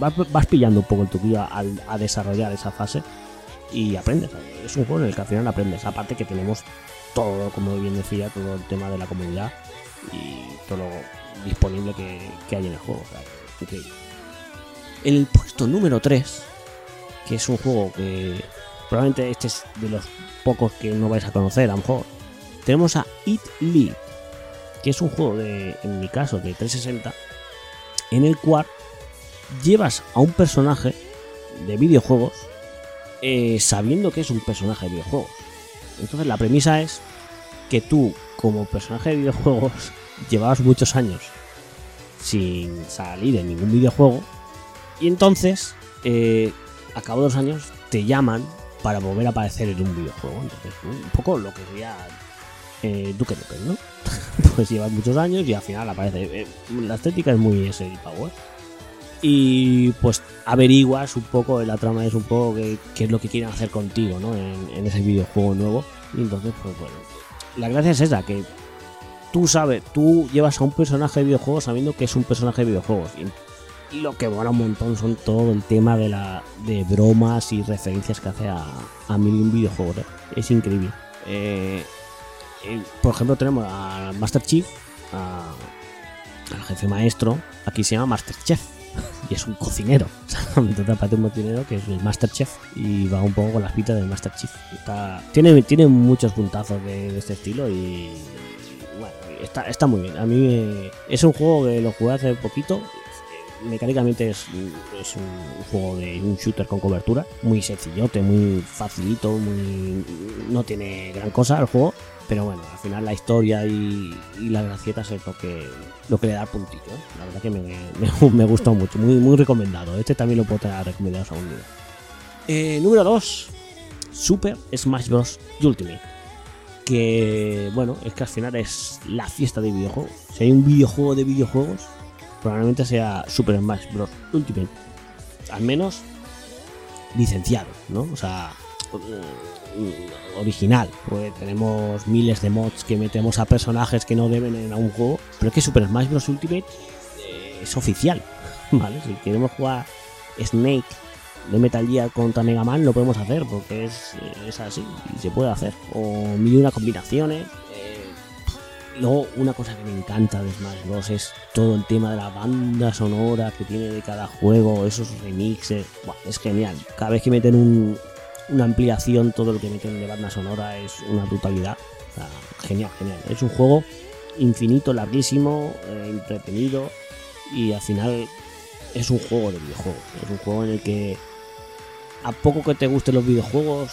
Vas, pillando un poco el truquillo al- a desarrollar esa fase y aprendes. Es un juego en el que al final aprendes. Aparte que tenemos todo, como bien decía, todo el tema de la comunidad y todo lo disponible que, hay en el juego. En el puesto número 3, que es un juego que probablemente este es de los pocos que no vais a conocer, a lo mejor, tenemos a It Lead, que es un juego de, en mi caso, de 360, en el cual llevas a un personaje de videojuegos eh, sabiendo que es un personaje de videojuegos. Entonces la premisa es que tú, como personaje de videojuegos, llevabas muchos años sin salir en ningún videojuego y entonces, eh, a cabo de los años, te llaman para volver a aparecer en un videojuego. Entonces, un poco lo que sería eh, Duke Nukem, ¿no? pues llevas muchos años y al final aparece. eh, la estética es muy ese Power. Y pues averiguas un poco, la trama es un poco qué, es lo que quieren hacer contigo, ¿no? En, ese videojuego nuevo. Y entonces, pues bueno, la gracia es esa, que tú sabes, tú llevas a un personaje de videojuegos sabiendo que es un personaje de videojuegos. Lo que mola un montón son todo el tema de la de bromas y referencias que hace a, a mil videojuegos. ¿eh? Es increíble. Eh, eh, por ejemplo, tenemos a Master Chief, al jefe maestro. Aquí se llama Master Chef y es un cocinero. Entonces aparte un cocinero que es el Master Chef y va un poco con las pitas del Master Chief. Tiene, tiene muchos puntazos de, este estilo y está, está muy bien. A mí me- es un juego que lo jugué hace poquito. Mecánicamente es, un juego de un shooter con cobertura, muy sencillote, muy facilito, muy no tiene gran cosa el juego, pero bueno, al final la historia y, las gracietas es lo que lo que le da el puntito. La verdad que me, me, me gustó mucho, muy, muy recomendado. Este también lo puedo tener recomendado a un día. Eh, número 2, Super Smash Bros. Ultimate. Que bueno, es que al final es la fiesta de videojuegos. Si hay un videojuego de videojuegos, probablemente sea Super Smash Bros. Ultimate. Al menos licenciado, ¿no? O sea, mm, original. Pues tenemos miles de mods que metemos a personajes que no deben en un juego. Pero es que Super Smash Bros. Ultimate eh, es oficial, ¿vale? Si queremos jugar Snake de Metal Gear contra Mega Man lo podemos hacer porque es, es así y se puede hacer. O mil y una combinaciones. Luego, una cosa que me encanta de Smash Bros. es todo el tema de la banda sonora que tiene de cada juego, esos remixes. Buah, es genial. Cada vez que meten un- una ampliación, todo lo que meten de banda sonora es una brutalidad. O sea, genial, genial. Es un juego infinito, larguísimo, eh, entretenido y al final es un juego de videojuegos. Es un juego en el que a poco que te gusten los videojuegos,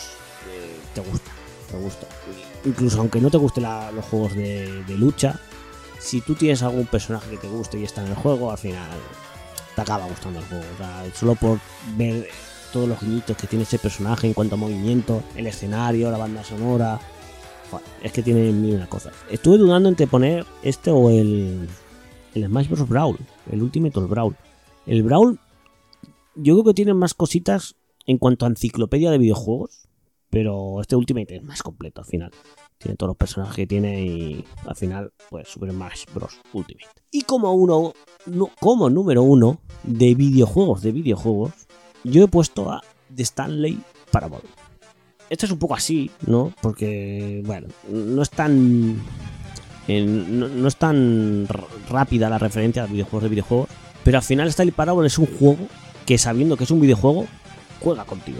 eh, te gusta, te gusta. Incluso aunque no te gusten los juegos de, lucha, si tú tienes algún personaje que te guste y está en el juego, al final te acaba gustando el juego. Solo por ver todos los guiñitos que tiene ese personaje en cuanto a movimiento, el escenario, la banda sonora. Es que tiene mil una cosas. Estuve dudando entre poner este o el, el Smash Bros. Brawl, el Ultimate Brawl. El Brawl, yo creo que tiene más cositas en cuanto a enciclopedia de videojuegos, pero este Ultimate es más completo al final. Tiene todos los personajes que tiene y al final, pues Super Smash Bros. Ultimate. Y como uno, no- como número uno de videojuegos, de videojuegos, yo he puesto a The Stanley Parable. Esto es un poco así, ¿no? Porque, bueno, no es tan. no, es tan rápida la referencia a videojuegos de videojuegos. Pero al final Stanley Parable es un juego que sabiendo que es un videojuego, juega contigo.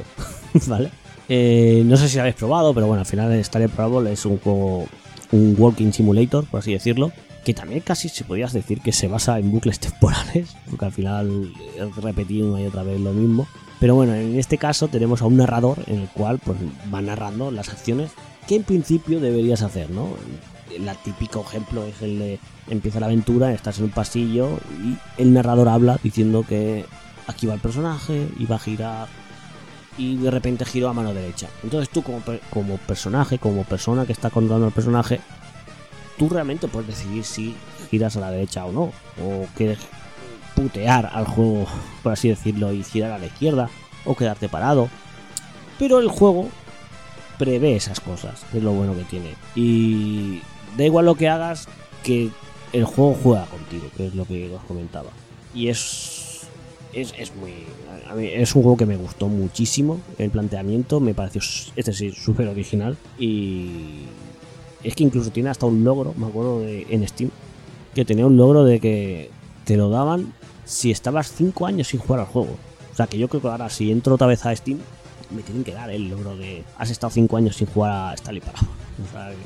¿Vale? Eh, no sé si habéis probado, pero bueno, al final Stanley Parable es un juego, un walking simulator, por así decirlo, que también casi se podrías decir que se basa en bucles temporales, porque al final repetir una y otra vez lo mismo. Pero bueno, en este caso tenemos a un narrador en el cual pues, va narrando las acciones que en principio deberías hacer, ¿no? El típico ejemplo es el de empieza la aventura, estás en un pasillo y el narrador habla diciendo que aquí va el personaje y va a girar y de repente giro a mano derecha. Entonces tú como, como personaje, como persona que está controlando al personaje, tú realmente puedes decidir si giras a la derecha o no, o quieres putear al juego, por así decirlo, y girar a la izquierda, o quedarte parado. Pero el juego prevé esas cosas, es lo bueno que tiene. Y da igual lo que hagas, que el juego juega contigo, que es lo que os comentaba. Y es. Es, es muy. es un juego que me gustó muchísimo. El planteamiento me pareció, este sí, súper original. Y. Es que incluso tiene hasta un logro, me acuerdo de, en Steam, que tenía un logro de que te lo daban si estabas 5 años sin jugar al juego. O sea que yo creo que ahora si entro otra vez a Steam, me tienen que dar el logro de has estado 5 años sin jugar a Stanley Parable.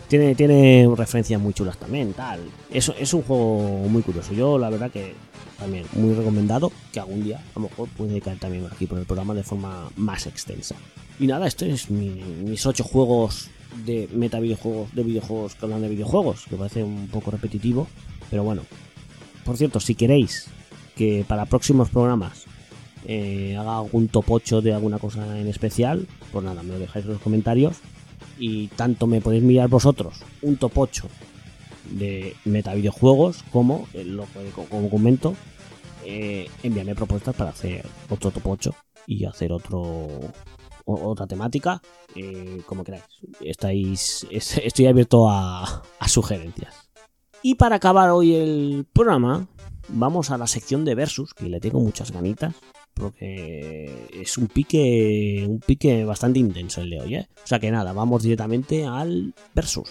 Tiene, tiene referencias muy chulas también, tal. Es, es un juego muy curioso. Yo la verdad que también muy recomendado que algún día a lo mejor puede caer también aquí por el programa de forma más extensa. Y nada, esto es mi- mis 8 juegos de meta videojuegos, de videojuegos que hablan de videojuegos, que parece un poco repetitivo, pero bueno. Por cierto, si queréis que para próximos programas eh, haga algún top 8 de alguna cosa en especial, pues nada, me lo dejáis en los comentarios. Y tanto me podéis mirar vosotros un top 8 de meta videojuegos como, lo como comento, eh, envíame propuestas para hacer otro top 8 y hacer otro otra temática, eh, como queráis. Estáis, es- estoy abierto a, a sugerencias. Y para acabar hoy el programa, vamos a la sección de versus, que le tengo muchas ganitas, porque es un pique, un pique bastante intenso el de hoy, ¿eh? O sea que nada, vamos directamente al versus.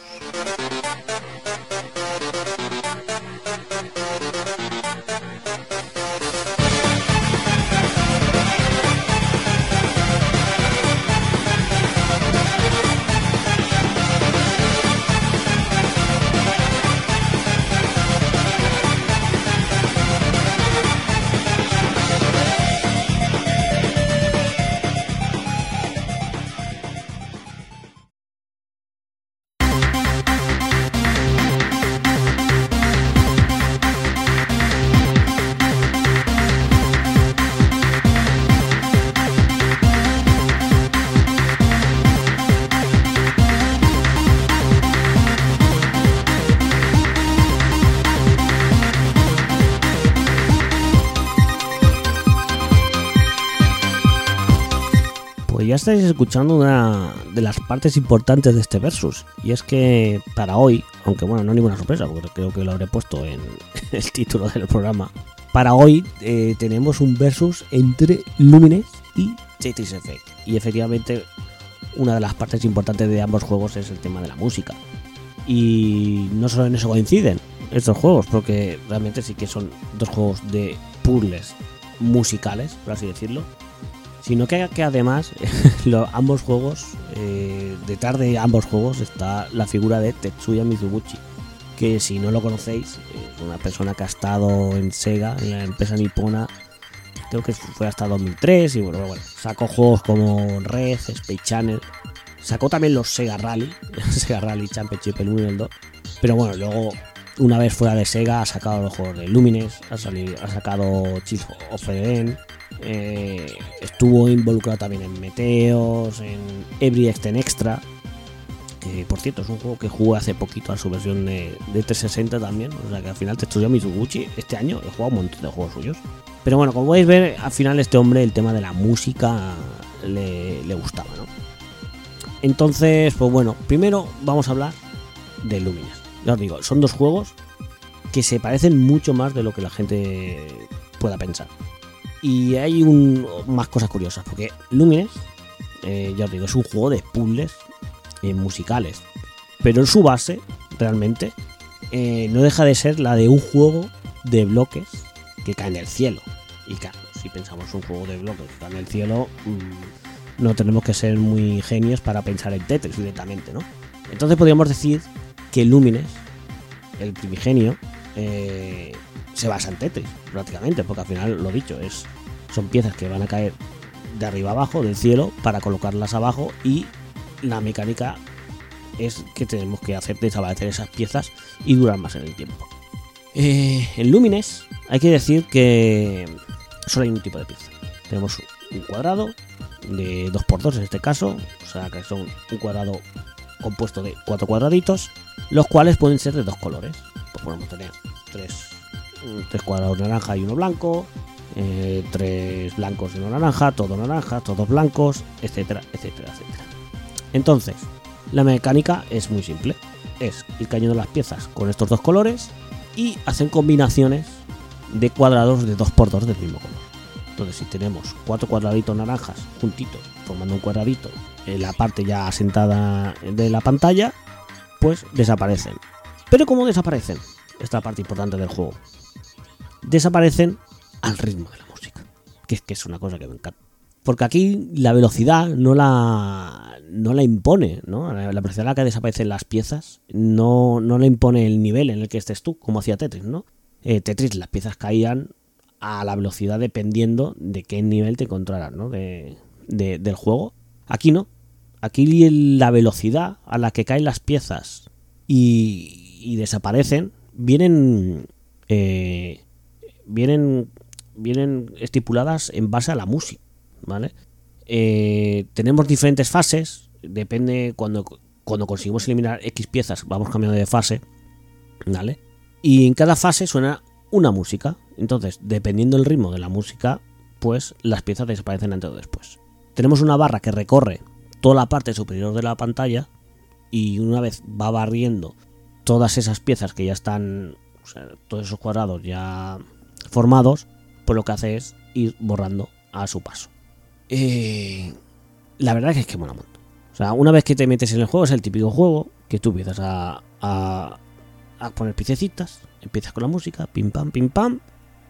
Estáis escuchando una de las partes importantes de este versus. Y es que para hoy, aunque bueno, no ninguna sorpresa, porque creo que lo habré puesto en el título del programa. Para hoy eh, tenemos un versus entre Lumines y Tetris Effect. Y efectivamente, una de las partes importantes de ambos juegos es el tema de la música. Y no solo en eso coinciden estos juegos, porque realmente sí que son dos juegos de puzzles musicales, por así decirlo. Sino que, además, lo- ambos juegos, eh, detrás de ambos juegos está la figura de Tetsuya Mizuguchi, que si no lo conocéis, es una persona que ha estado en Sega, en la empresa nipona, creo que fue hasta 2003, y bueno, bueno, sacó juegos como Red, Space Channel, sacó también los Sega Rally, Sega Rally Championship, el 1 y el 2, pero bueno, luego, una vez fuera de Sega, ha sacado los juegos de Lumines, ha, salido, ha sacado Chief of Eden, eh, estuvo involucrado también en Meteos, en Every Extend Extra, que por cierto es un juego que jugué hace poquito a su versión de, de 360 también, o sea que al final Tetsuya Mizuguchi este año he jugado un montón de juegos suyos. Pero bueno, como podéis ver, al final este hombre el tema de la música le, gustaba, ¿no? Entonces, pues bueno, primero vamos a hablar de Lumines. Ya os digo, son dos juegos que se parecen mucho más de lo que la gente pueda pensar. Y hay más cosas curiosas, porque Lumines, eh, ya os digo, es un juego de puzzles eh, musicales. Pero en su base, realmente, eh, no deja de ser la de un juego de bloques que caen del cielo. Y claro, si pensamos un juego de bloques que caen del cielo, mmm, no tenemos que ser muy genios para pensar en Tetris directamente, ¿no? Entonces podríamos decir que Lumines, el primigenio, se basa en Tetris, prácticamente, porque al final, lo dicho, es, son piezas que van a caer de arriba abajo, del cielo, para colocarlas abajo y la mecánica es que tenemos que hacer desaparecer esas piezas y durar más en el tiempo. Eh, en Lumines hay que decir que solo hay un tipo de pieza. Tenemos un cuadrado de 2x2 en este caso, o sea que son un cuadrado compuesto de cuatro cuadraditos, los cuales pueden ser de dos colores. Pues podemos tener tres, tres cuadrados naranja y uno blanco, eh, tres blancos y uno naranja, todo naranja, todos blancos, etcétera, etcétera, etcétera. Entonces, la mecánica es muy simple. Es ir cayendo las piezas con estos dos colores y hacen combinaciones de cuadrados de 2x2 del mismo color. Entonces, si tenemos cuatro cuadraditos naranjas juntitos, formando un cuadradito en la parte ya asentada de la pantalla, pues desaparecen. Pero ¿cómo desaparecen? Esta parte importante del juego. Desaparecen al ritmo de la música. Que es que es una cosa que me encanta. Porque aquí la velocidad no la, no la impone, ¿no? La velocidad a la que desaparecen las piezas no, no la impone el nivel en el que estés tú, como hacía Tetris, ¿no? Eh, Tetris, las piezas caían a la velocidad dependiendo de qué nivel te encontraras, ¿no? De, de, del juego. Aquí no. Aquí la velocidad a la que caen las piezas y, y desaparecen vienen, eh, vienen, vienen estipuladas en base a la música. ¿vale? Eh, tenemos diferentes fases, depende cuando, cuando conseguimos eliminar X piezas, vamos cambiando de fase, ¿vale? Y en cada fase suena una música, entonces, dependiendo del ritmo de la música, pues las piezas desaparecen antes o después. Tenemos una barra que recorre toda la parte superior de la pantalla y una vez va barriendo todas esas piezas que ya están, o sea, todos esos cuadrados ya formados, pues lo que hace es ir borrando a su paso. Eh, la verdad es que mola mucho. O sea, una vez que te metes en el juego, es el típico juego que tú empiezas a, a, a poner piececitas, empiezas con la música, pim pam, pim pam,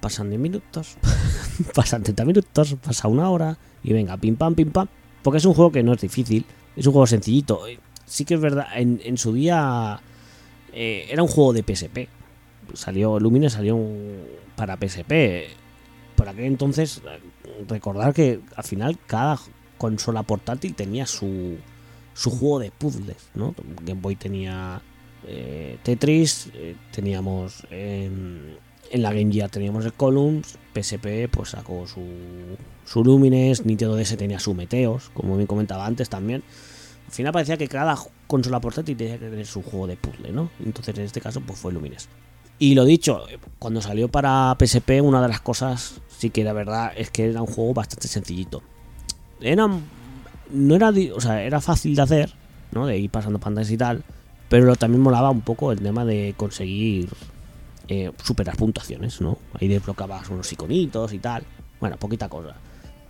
pasan 10 minutos, pasan 30 minutos, pasa una hora, y venga, pim pam, pim pam. Porque es un juego que no es difícil, es un juego sencillito. Sí que es verdad, en, en su día eh, era un juego de PSP. Salió, Lumines salió un, para PSP. Por aquel entonces, recordar que al final cada consola portátil tenía su, su juego de puzzles, ¿no? Game Boy tenía eh, Tetris, eh, teníamos en, la Game Gear teníamos el Columns, PSP pues sacó su, su Lumines, Nintendo DS tenía su Meteos, como bien comentaba antes también. Al final parecía que cada consola portátil tenía que tener su juego de puzzle, ¿no? Entonces en este caso pues fue Lumines. Y lo dicho, cuando salió para PSP, una de las cosas, sí que la verdad, es que era un juego bastante sencillito. Era. No era. O sea, era fácil de hacer, ¿no? De ir pasando pantallas y tal. Pero también molaba un poco el tema de conseguir eh, superar puntuaciones, ¿no? Ahí desbloqueabas unos iconitos y tal. Bueno, poquita cosa.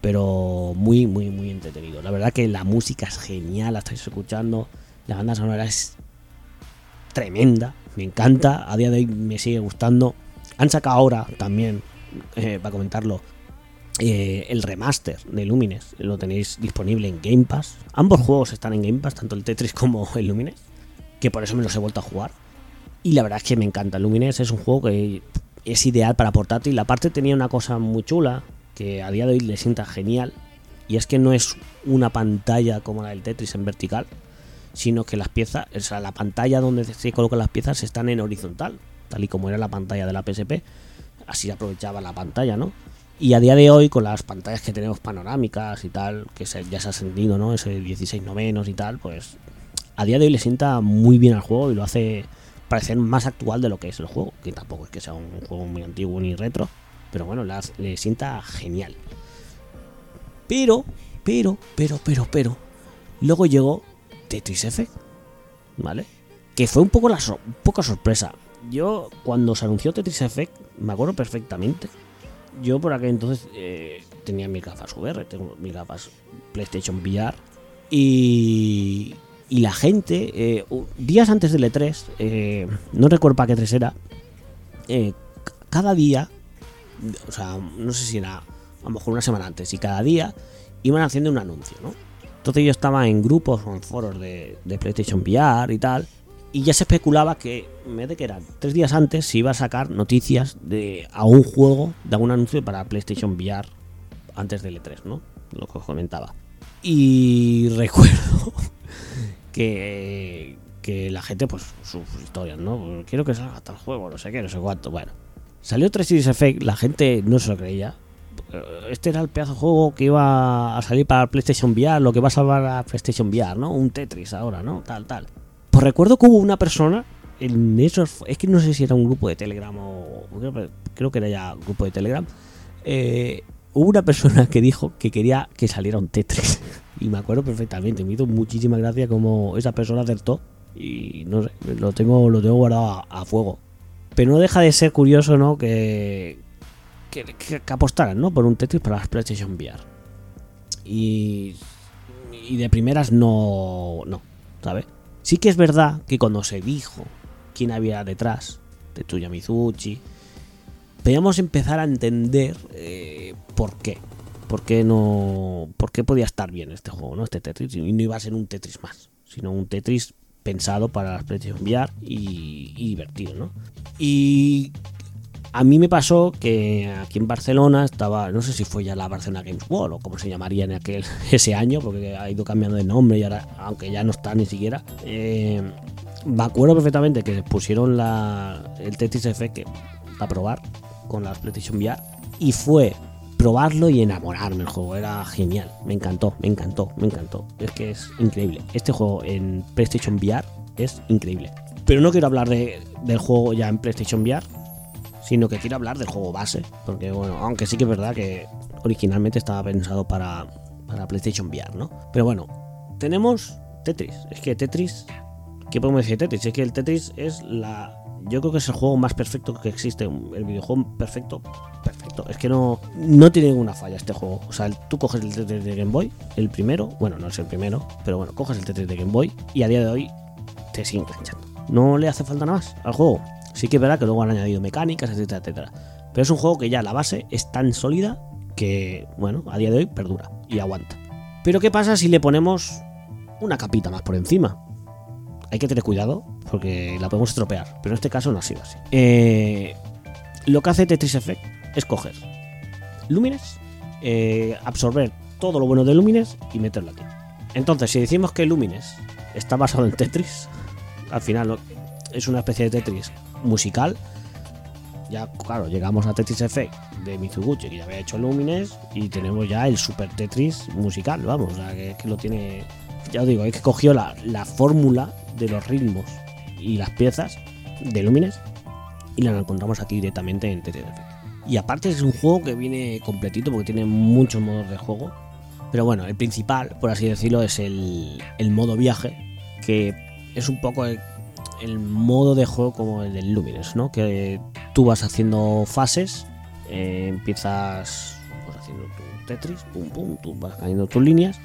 pero muy, muy, muy entretenido. La verdad que la música es genial, la estáis escuchando, la banda sonora es tremenda, me encanta, a día de hoy me sigue gustando. Han sacado ahora también, eh, para comentarlo, eh, el remaster de Lumines, lo tenéis disponible en Game Pass. Ambos juegos están en Game Pass, tanto el Tetris como el Lumines, que por eso me los he vuelto a jugar. Y la verdad es que me encanta. Lumines es un juego que es ideal para portátil. Aparte tenía una cosa muy chula, que a día de hoy le sienta genial, y es que no es una pantalla como la del Tetris en vertical, sino que las piezas, o sea, la pantalla donde se colocan las piezas están en horizontal, tal y como era la pantalla de la PSP. Así aprovechaba la pantalla, ¿no? Y a día de hoy, con las pantallas que tenemos panorámicas y tal, que ya se ha sentido, ¿no? Ese 16 novenos y tal, pues a día de hoy le sienta muy bien al juego y lo hace parecer más actual de lo que es el juego, que tampoco es que sea un juego muy antiguo ni retro, pero bueno, le sienta genial. Pero, pero, pero, pero, pero, luego llegó Tetris Effect, ¿vale? Que fue un poco la poca sorpresa. Yo, cuando se anunció Tetris Effect, me acuerdo perfectamente. Yo por aquel entonces eh, tenía mis gafas VR, tengo mis gafas PlayStation VR. Y, y la gente, eh, días antes del E3, eh, no recuerdo para qué 3 era, cada día, o sea, no sé si era a lo mejor una semana antes, y cada día iban haciendo un anuncio, ¿no? Entonces yo estaba en grupos o en foros de, PlayStation VR y tal. Y ya se especulaba que, vez de que eran tres días antes, se iba a sacar noticias de a un juego, de algún anuncio para PlayStation VR antes del E3, ¿no? Lo que os comentaba. Y recuerdo que, que la gente, pues, sus historias, ¿no? Quiero que salga tal juego, no sé qué, no sé cuánto. Bueno, salió 3 Series Effect, la gente no se lo creía este era el pedazo de juego que iba a salir para PlayStation VR, lo que va a salvar a PlayStation VR, ¿no? Un Tetris ahora, ¿no? Tal, tal. Pues recuerdo que hubo una persona en esos. Es que no sé si era un grupo de Telegram o. Creo, que era ya un grupo de Telegram. Eh, hubo una persona que dijo que quería que saliera un Tetris. Y me acuerdo perfectamente. Me hizo muchísima gracia como esa persona acertó. Y no sé, lo tengo, lo tengo guardado a fuego. Pero no deja de ser curioso, ¿no? Que, que, apostaran ¿no? por un Tetris para las PlayStation VR. Y, y de primeras no, no, ¿sabes? Sí que es verdad que cuando se dijo quién había detrás de Tuya Mizuchi, podíamos empezar a entender eh, por qué. ¿Por qué, no, ¿Por qué podía estar bien este juego, ¿no? Este Tetris. Y no iba a ser un Tetris más, sino un Tetris pensado para las PlayStation VR y, y divertido, ¿no? Y a mí me pasó que aquí en Barcelona estaba, no sé si fue ya la Barcelona Games World o como se llamaría en aquel ese año, porque ha ido cambiando de nombre y ahora, aunque ya no está ni siquiera. Eh, me acuerdo perfectamente que pusieron la, el Tetris Effect para probar con la PlayStation VR y fue probarlo y enamorarme el juego. Era genial, me encantó, me encantó, me encantó. Es que es increíble. Este juego en PlayStation VR es increíble. Pero no quiero hablar de, del juego ya en PlayStation VR, sino que quiero hablar del juego base, porque bueno, aunque sí que es verdad que originalmente estaba pensado para, para PlayStation VR, ¿no? Pero bueno, tenemos Tetris, es que Tetris, ¿qué podemos decir de Tetris? Es que el Tetris es la... Yo creo que es el juego más perfecto que existe, el videojuego perfecto, perfecto. Es que no, no tiene ninguna falla este juego. O sea, tú coges el Tetris de Game Boy, el primero, bueno, no es el primero, pero bueno, coges el Tetris de Game Boy y a día de hoy te sigue enganchando. No le hace falta nada más al juego. Sí que es verdad que luego han añadido mecánicas, etcétera, etcétera. Pero es un juego que ya la base es tan sólida que, bueno, a día de hoy perdura y aguanta. Pero ¿qué pasa si le ponemos una capita más por encima? Hay que tener cuidado porque la podemos estropear, pero en este caso no ha sido así. Eh, lo que hace Tetris Effect es coger Lumines, eh, absorber todo lo bueno de Lumines y meterlo aquí. Entonces, si decimos que Lumines está basado en Tetris, al final es una especie de Tetris musical. Ya, claro, llegamos a Tetris Effect de Mizuguchi, que ya había hecho Lumines, y tenemos ya el Super Tetris musical, vamos, o sea, que, lo tiene. Ya os digo, es que cogió la, fórmula de los ritmos y las piezas de Lumines y la encontramos aquí directamente en Tetris Effect. Y aparte es un juego que viene completito porque tiene muchos modos de juego. Pero bueno, el principal, por así decirlo, es el, el modo viaje, que es un poco el modo de juego como el del Lumines, ¿no? Que tú vas haciendo fases, eh, empiezas pues, haciendo Tetris, pum, pum, tú vas cayendo tus líneas.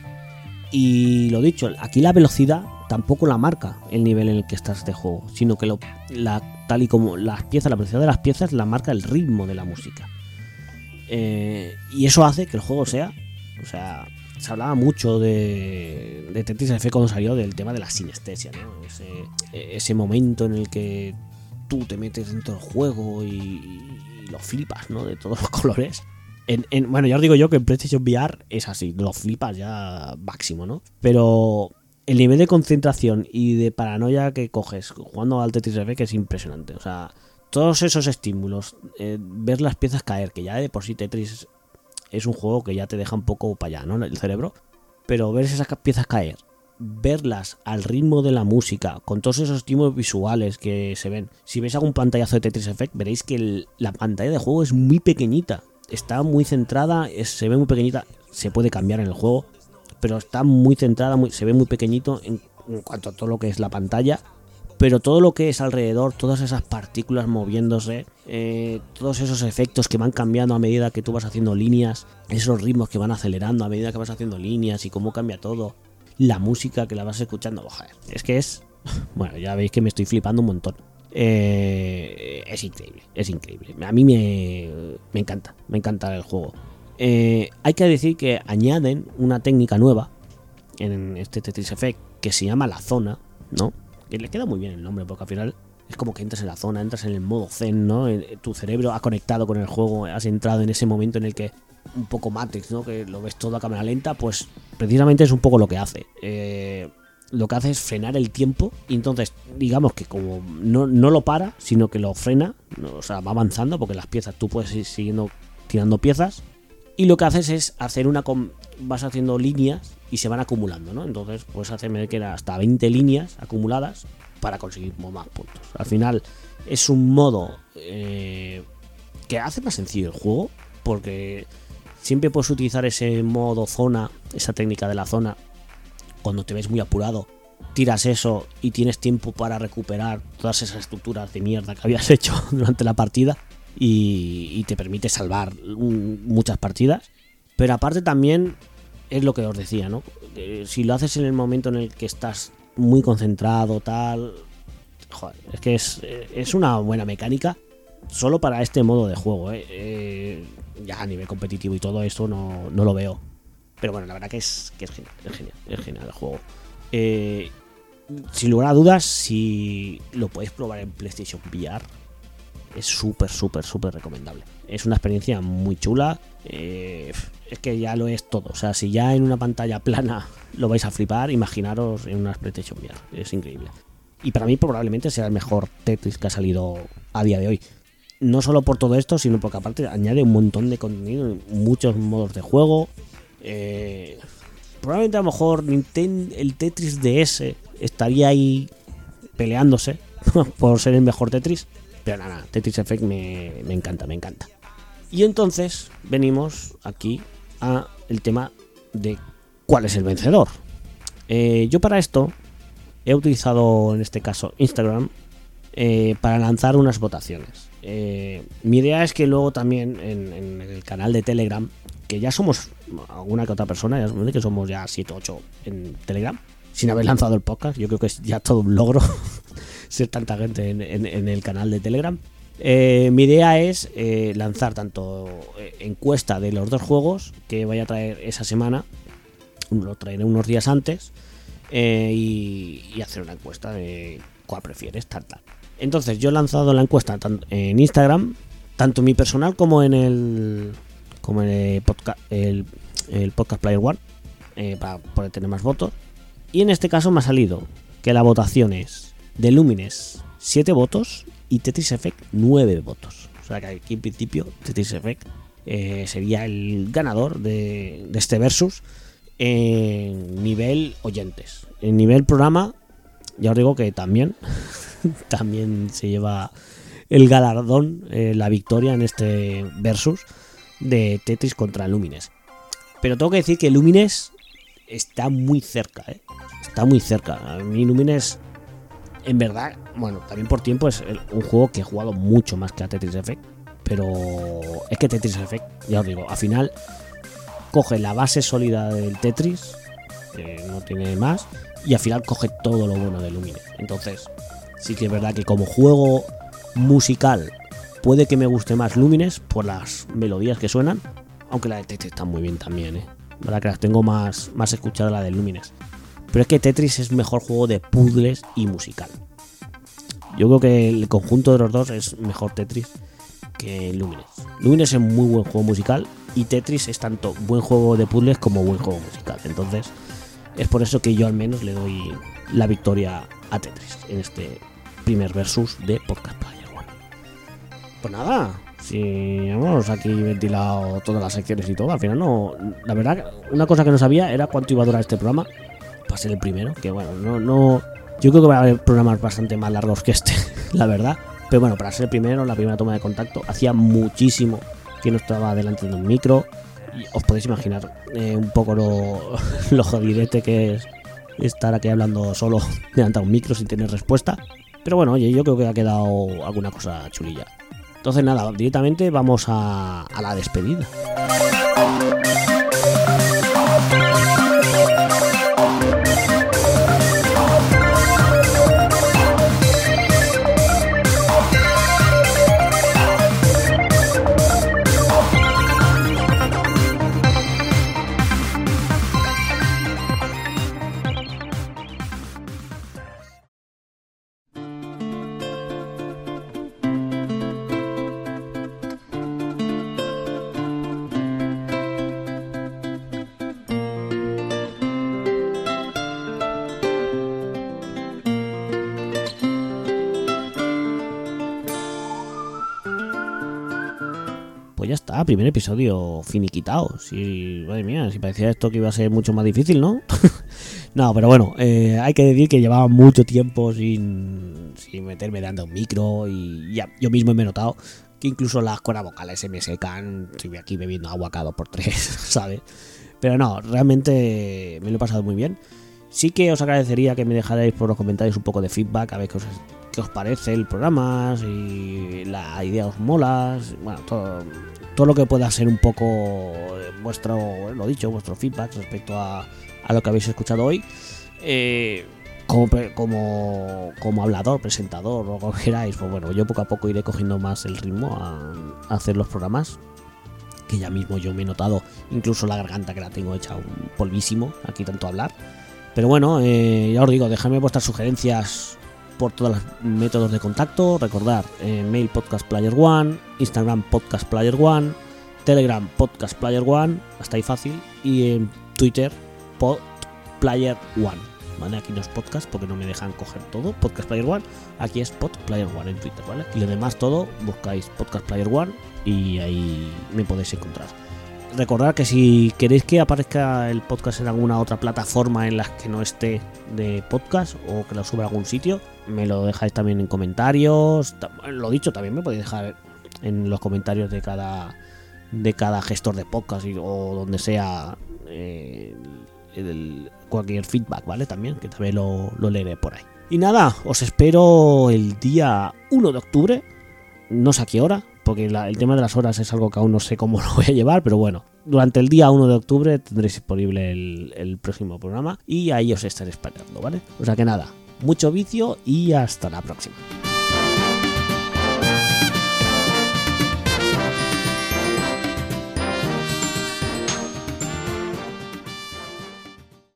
Y lo dicho, aquí la velocidad tampoco la marca el nivel en el que estás de juego, sino que lo, la, tal y como las piezas, la velocidad de las piezas la marca el ritmo de la música. Eh, y eso hace que el juego sea, o sea, se hablaba mucho de, de Tetris Effect cuando salió del tema de la sinestesia, ¿no? ese, ese momento en el que tú te metes dentro del juego y, lo flipas, ¿no? De todos los colores. En, en- bueno, ya os digo yo que en PlayStation VR es así, lo flipas ya máximo, ¿no? Pero el nivel de concentración y de paranoia que coges jugando al Tetris Effect es impresionante. O sea, todos esos estímulos, eh, ver las piezas caer, que ya de por sí Tetris es un juego que ya te deja un poco para allá, ¿no? El cerebro. Pero ver esas piezas caer, verlas al ritmo de la música, con todos esos estímulos visuales que se ven. Si veis algún pantallazo de Tetris Effect, veréis que la pantalla de juego es muy pequeñita. Está muy centrada, se ve muy pequeñita. Se puede cambiar en el juego, pero está muy centrada, muy- se ve muy pequeñito en cuanto a todo lo que es la pantalla. Pero todo lo que es alrededor, todas esas partículas moviéndose, eh, todos esos efectos que van cambiando a medida que tú vas haciendo líneas, esos ritmos que van acelerando a medida que vas haciendo líneas y cómo cambia todo, la música que la vas escuchando, joder, es que es, bueno, ya veis que me estoy flipando un montón. Eh, es increíble, es increíble. A mí me, me encanta, me encanta el juego. Eh, hay que decir que añaden una técnica nueva en este Tetris Effect que se llama la zona, ¿no? Que le queda muy bien el nombre porque al final es como que entras en la zona, entras en el modo zen, ¿no? Eh, Tu cerebro ha conectado con el juego, has entrado en ese momento en el que un poco Matrix, ¿no? Que lo ves todo a cámara lenta, pues precisamente es un poco lo que hace. Eh, lo que hace es frenar el tiempo y entonces digamos que como no, no lo para, sino que lo frena, o sea, va avanzando porque las piezas tú puedes ir siguiendo tirando piezas y lo que haces es hacer una vas haciendo líneas y se van acumulando, ¿no? Entonces puedes hacer que era hasta 20 líneas acumuladas para conseguir más puntos. Al final es un modo eh, que hace más sencillo el juego porque siempre puedes utilizar ese modo zona, esa técnica de la zona cuando te ves muy apurado. Tiras eso y tienes tiempo para recuperar todas esas estructuras de mierda que habías hecho durante la partida y, te permite salvar muchas partidas. Pero aparte también es lo que os decía, ¿no? Eh, si lo haces en el momento en el que estás muy concentrado, tal. Joder, es que es, eh, es una buena mecánica solo para este modo de juego, ¿eh? Eh, ya a nivel competitivo y todo esto no, no lo veo. Pero bueno, la verdad que es, que es genial, es genial, es genial el juego. Sin lugar a dudas, si lo podéis probar en PlayStation VR, es súper, súper, súper recomendable. Es una experiencia muy chula. eh, es que ya lo es todo. O sea, si ya en una pantalla plana lo vais a flipar, imaginaros en una PlayStation VR. Es increíble. Y para mí probablemente sea el mejor Tetris que ha salido a día de hoy. No solo por todo esto, sino porque aparte añade un montón de contenido, muchos modos de juego. eh, probablemente a lo mejor Nintendo, el Tetris DS estaría ahí peleándose por ser el mejor Tetris. Pero nada, Tetris Effect me, me encanta, me encanta. Y entonces venimos aquí a el tema de cuál es el vencedor. Eh, yo para esto he utilizado en este caso Instagram eh, para lanzar unas votaciones. Eh, mi idea es que luego también en, el canal de Telegram, que ya somos alguna que otra persona, ya sabéis que somos ya 7 o 8 en Telegram, sin haber lanzado el podcast, yo creo que es ya todo un logro ser tanta gente en, el canal de Telegram. Eh, mi idea es eh, lanzar tanto eh, encuesta de los dos juegos que vaya a traer esa semana, lo traeré unos días antes, y, y hacer una encuesta de cuál prefieres, tal, tal. Entonces, yo he lanzado la encuesta en Instagram, tanto en mi personal como en el como el podcast, Player One, para poder tener más votos. Y en este caso me ha salido que la votación es de Lumines 7 votos y Tetris Effect 9 votos. O sea que aquí en principio Tetris Effect eh, sería el ganador de, este versus en nivel oyentes. En nivel programa, ya os digo que también, también se lleva el galardón, eh, la victoria en este versus de Tetris contra Lumines. Pero tengo que decir que Lumines está muy cerca, ¿eh? Está muy cerca. A mí Lumines, en verdad, bueno, también por tiempo es un juego que he jugado mucho más que a Tetris Effect. Pero es que Tetris Effect, ya os digo, al final coge la base sólida del Tetris, que no tiene más, y al final coge todo lo bueno de Lumines. Entonces, sí que es verdad que como juego musical puede que me guste más Lumines por las melodías que suenan, aunque la de Tetris está muy bien también, ¿eh? Verdad que las tengo más, más escuchada la de Lumines. Pero es que Tetris es mejor juego de puzzles y musical. Yo creo que el conjunto de los dos es mejor Tetris que Lumines. Lumines es muy buen juego musical y Tetris es tanto buen juego de puzzles como buen juego musical. Entonces, es por eso que yo al menos le doy la victoria a Tetris en este primer versus de Podcast Player One. Pues nada, si hemos aquí ventilado todas las secciones y todo, al final no. La verdad, una cosa que no sabía era cuánto iba a durar este programa. Para ser el primero, que bueno, no, no. Yo creo que va a haber programas bastante más largos que este, la verdad. Pero bueno, para ser el primero, la primera toma de contacto, hacía muchísimo que no estaba delante de un micro. Y os podéis imaginar eh, un poco lo, lo jodidete que es estar aquí hablando solo delante de un micro sin tener respuesta. Pero bueno, oye, yo creo que ha quedado alguna cosa chulilla. Entonces nada, directamente vamos a, a la despedida. Primer episodio finiquitado. Si, madre mía, si parecía esto que iba a ser mucho más difícil, ¿no? no, pero bueno, eh, hay que decir que llevaba mucho tiempo sin, sin meterme dando un micro y ya yo mismo me he notado que incluso las cuerdas vocales se me secan. Estoy aquí bebiendo agua cada dos por tres, ¿sabes? Pero no, realmente me lo he pasado muy bien. Sí que os agradecería que me dejarais por los comentarios un poco de feedback, a ver qué os, qué os parece el programa, si la idea os mola, bueno, todo, todo lo que pueda ser un poco eh, vuestro, lo dicho, vuestro feedback respecto a, a lo que habéis escuchado hoy. Eh, como, como, como hablador, presentador, o como queráis, pues bueno, yo poco a poco iré cogiendo más el ritmo a, a hacer los programas. Que ya mismo yo me he notado, incluso la garganta que la tengo hecha un polvísimo, aquí tanto hablar. Pero bueno, eh, ya os digo, dejadme vuestras sugerencias por todos los métodos de contacto. Recordar, eh, mail podcast player one, Instagram podcast player one, Telegram podcast player one, hasta ahí fácil, y en Twitter pod player one. ¿Vale? Aquí no es podcast porque no me dejan coger todo, podcast player one, aquí es pod player one en Twitter, ¿vale? Y lo demás todo, buscáis podcast player one y ahí me podéis encontrar. Recordad que si queréis que aparezca el podcast en alguna otra plataforma en la que no esté de podcast o que lo suba a algún sitio, me lo dejáis también en comentarios. Ta- Lo dicho, también me podéis dejar en los comentarios de cada de cada gestor de podcast o donde sea eh, cualquier feedback, ¿vale? También, que también lo, lo leeré por ahí. Y nada, os espero el día 1 de octubre, no sé a qué hora, porque el tema de las horas es algo que aún no sé cómo lo voy a llevar, pero bueno, durante el día 1 de octubre tendréis disponible el próximo programa y ahí os estaré esperando, ¿vale? O sea que nada, mucho vicio y hasta la próxima.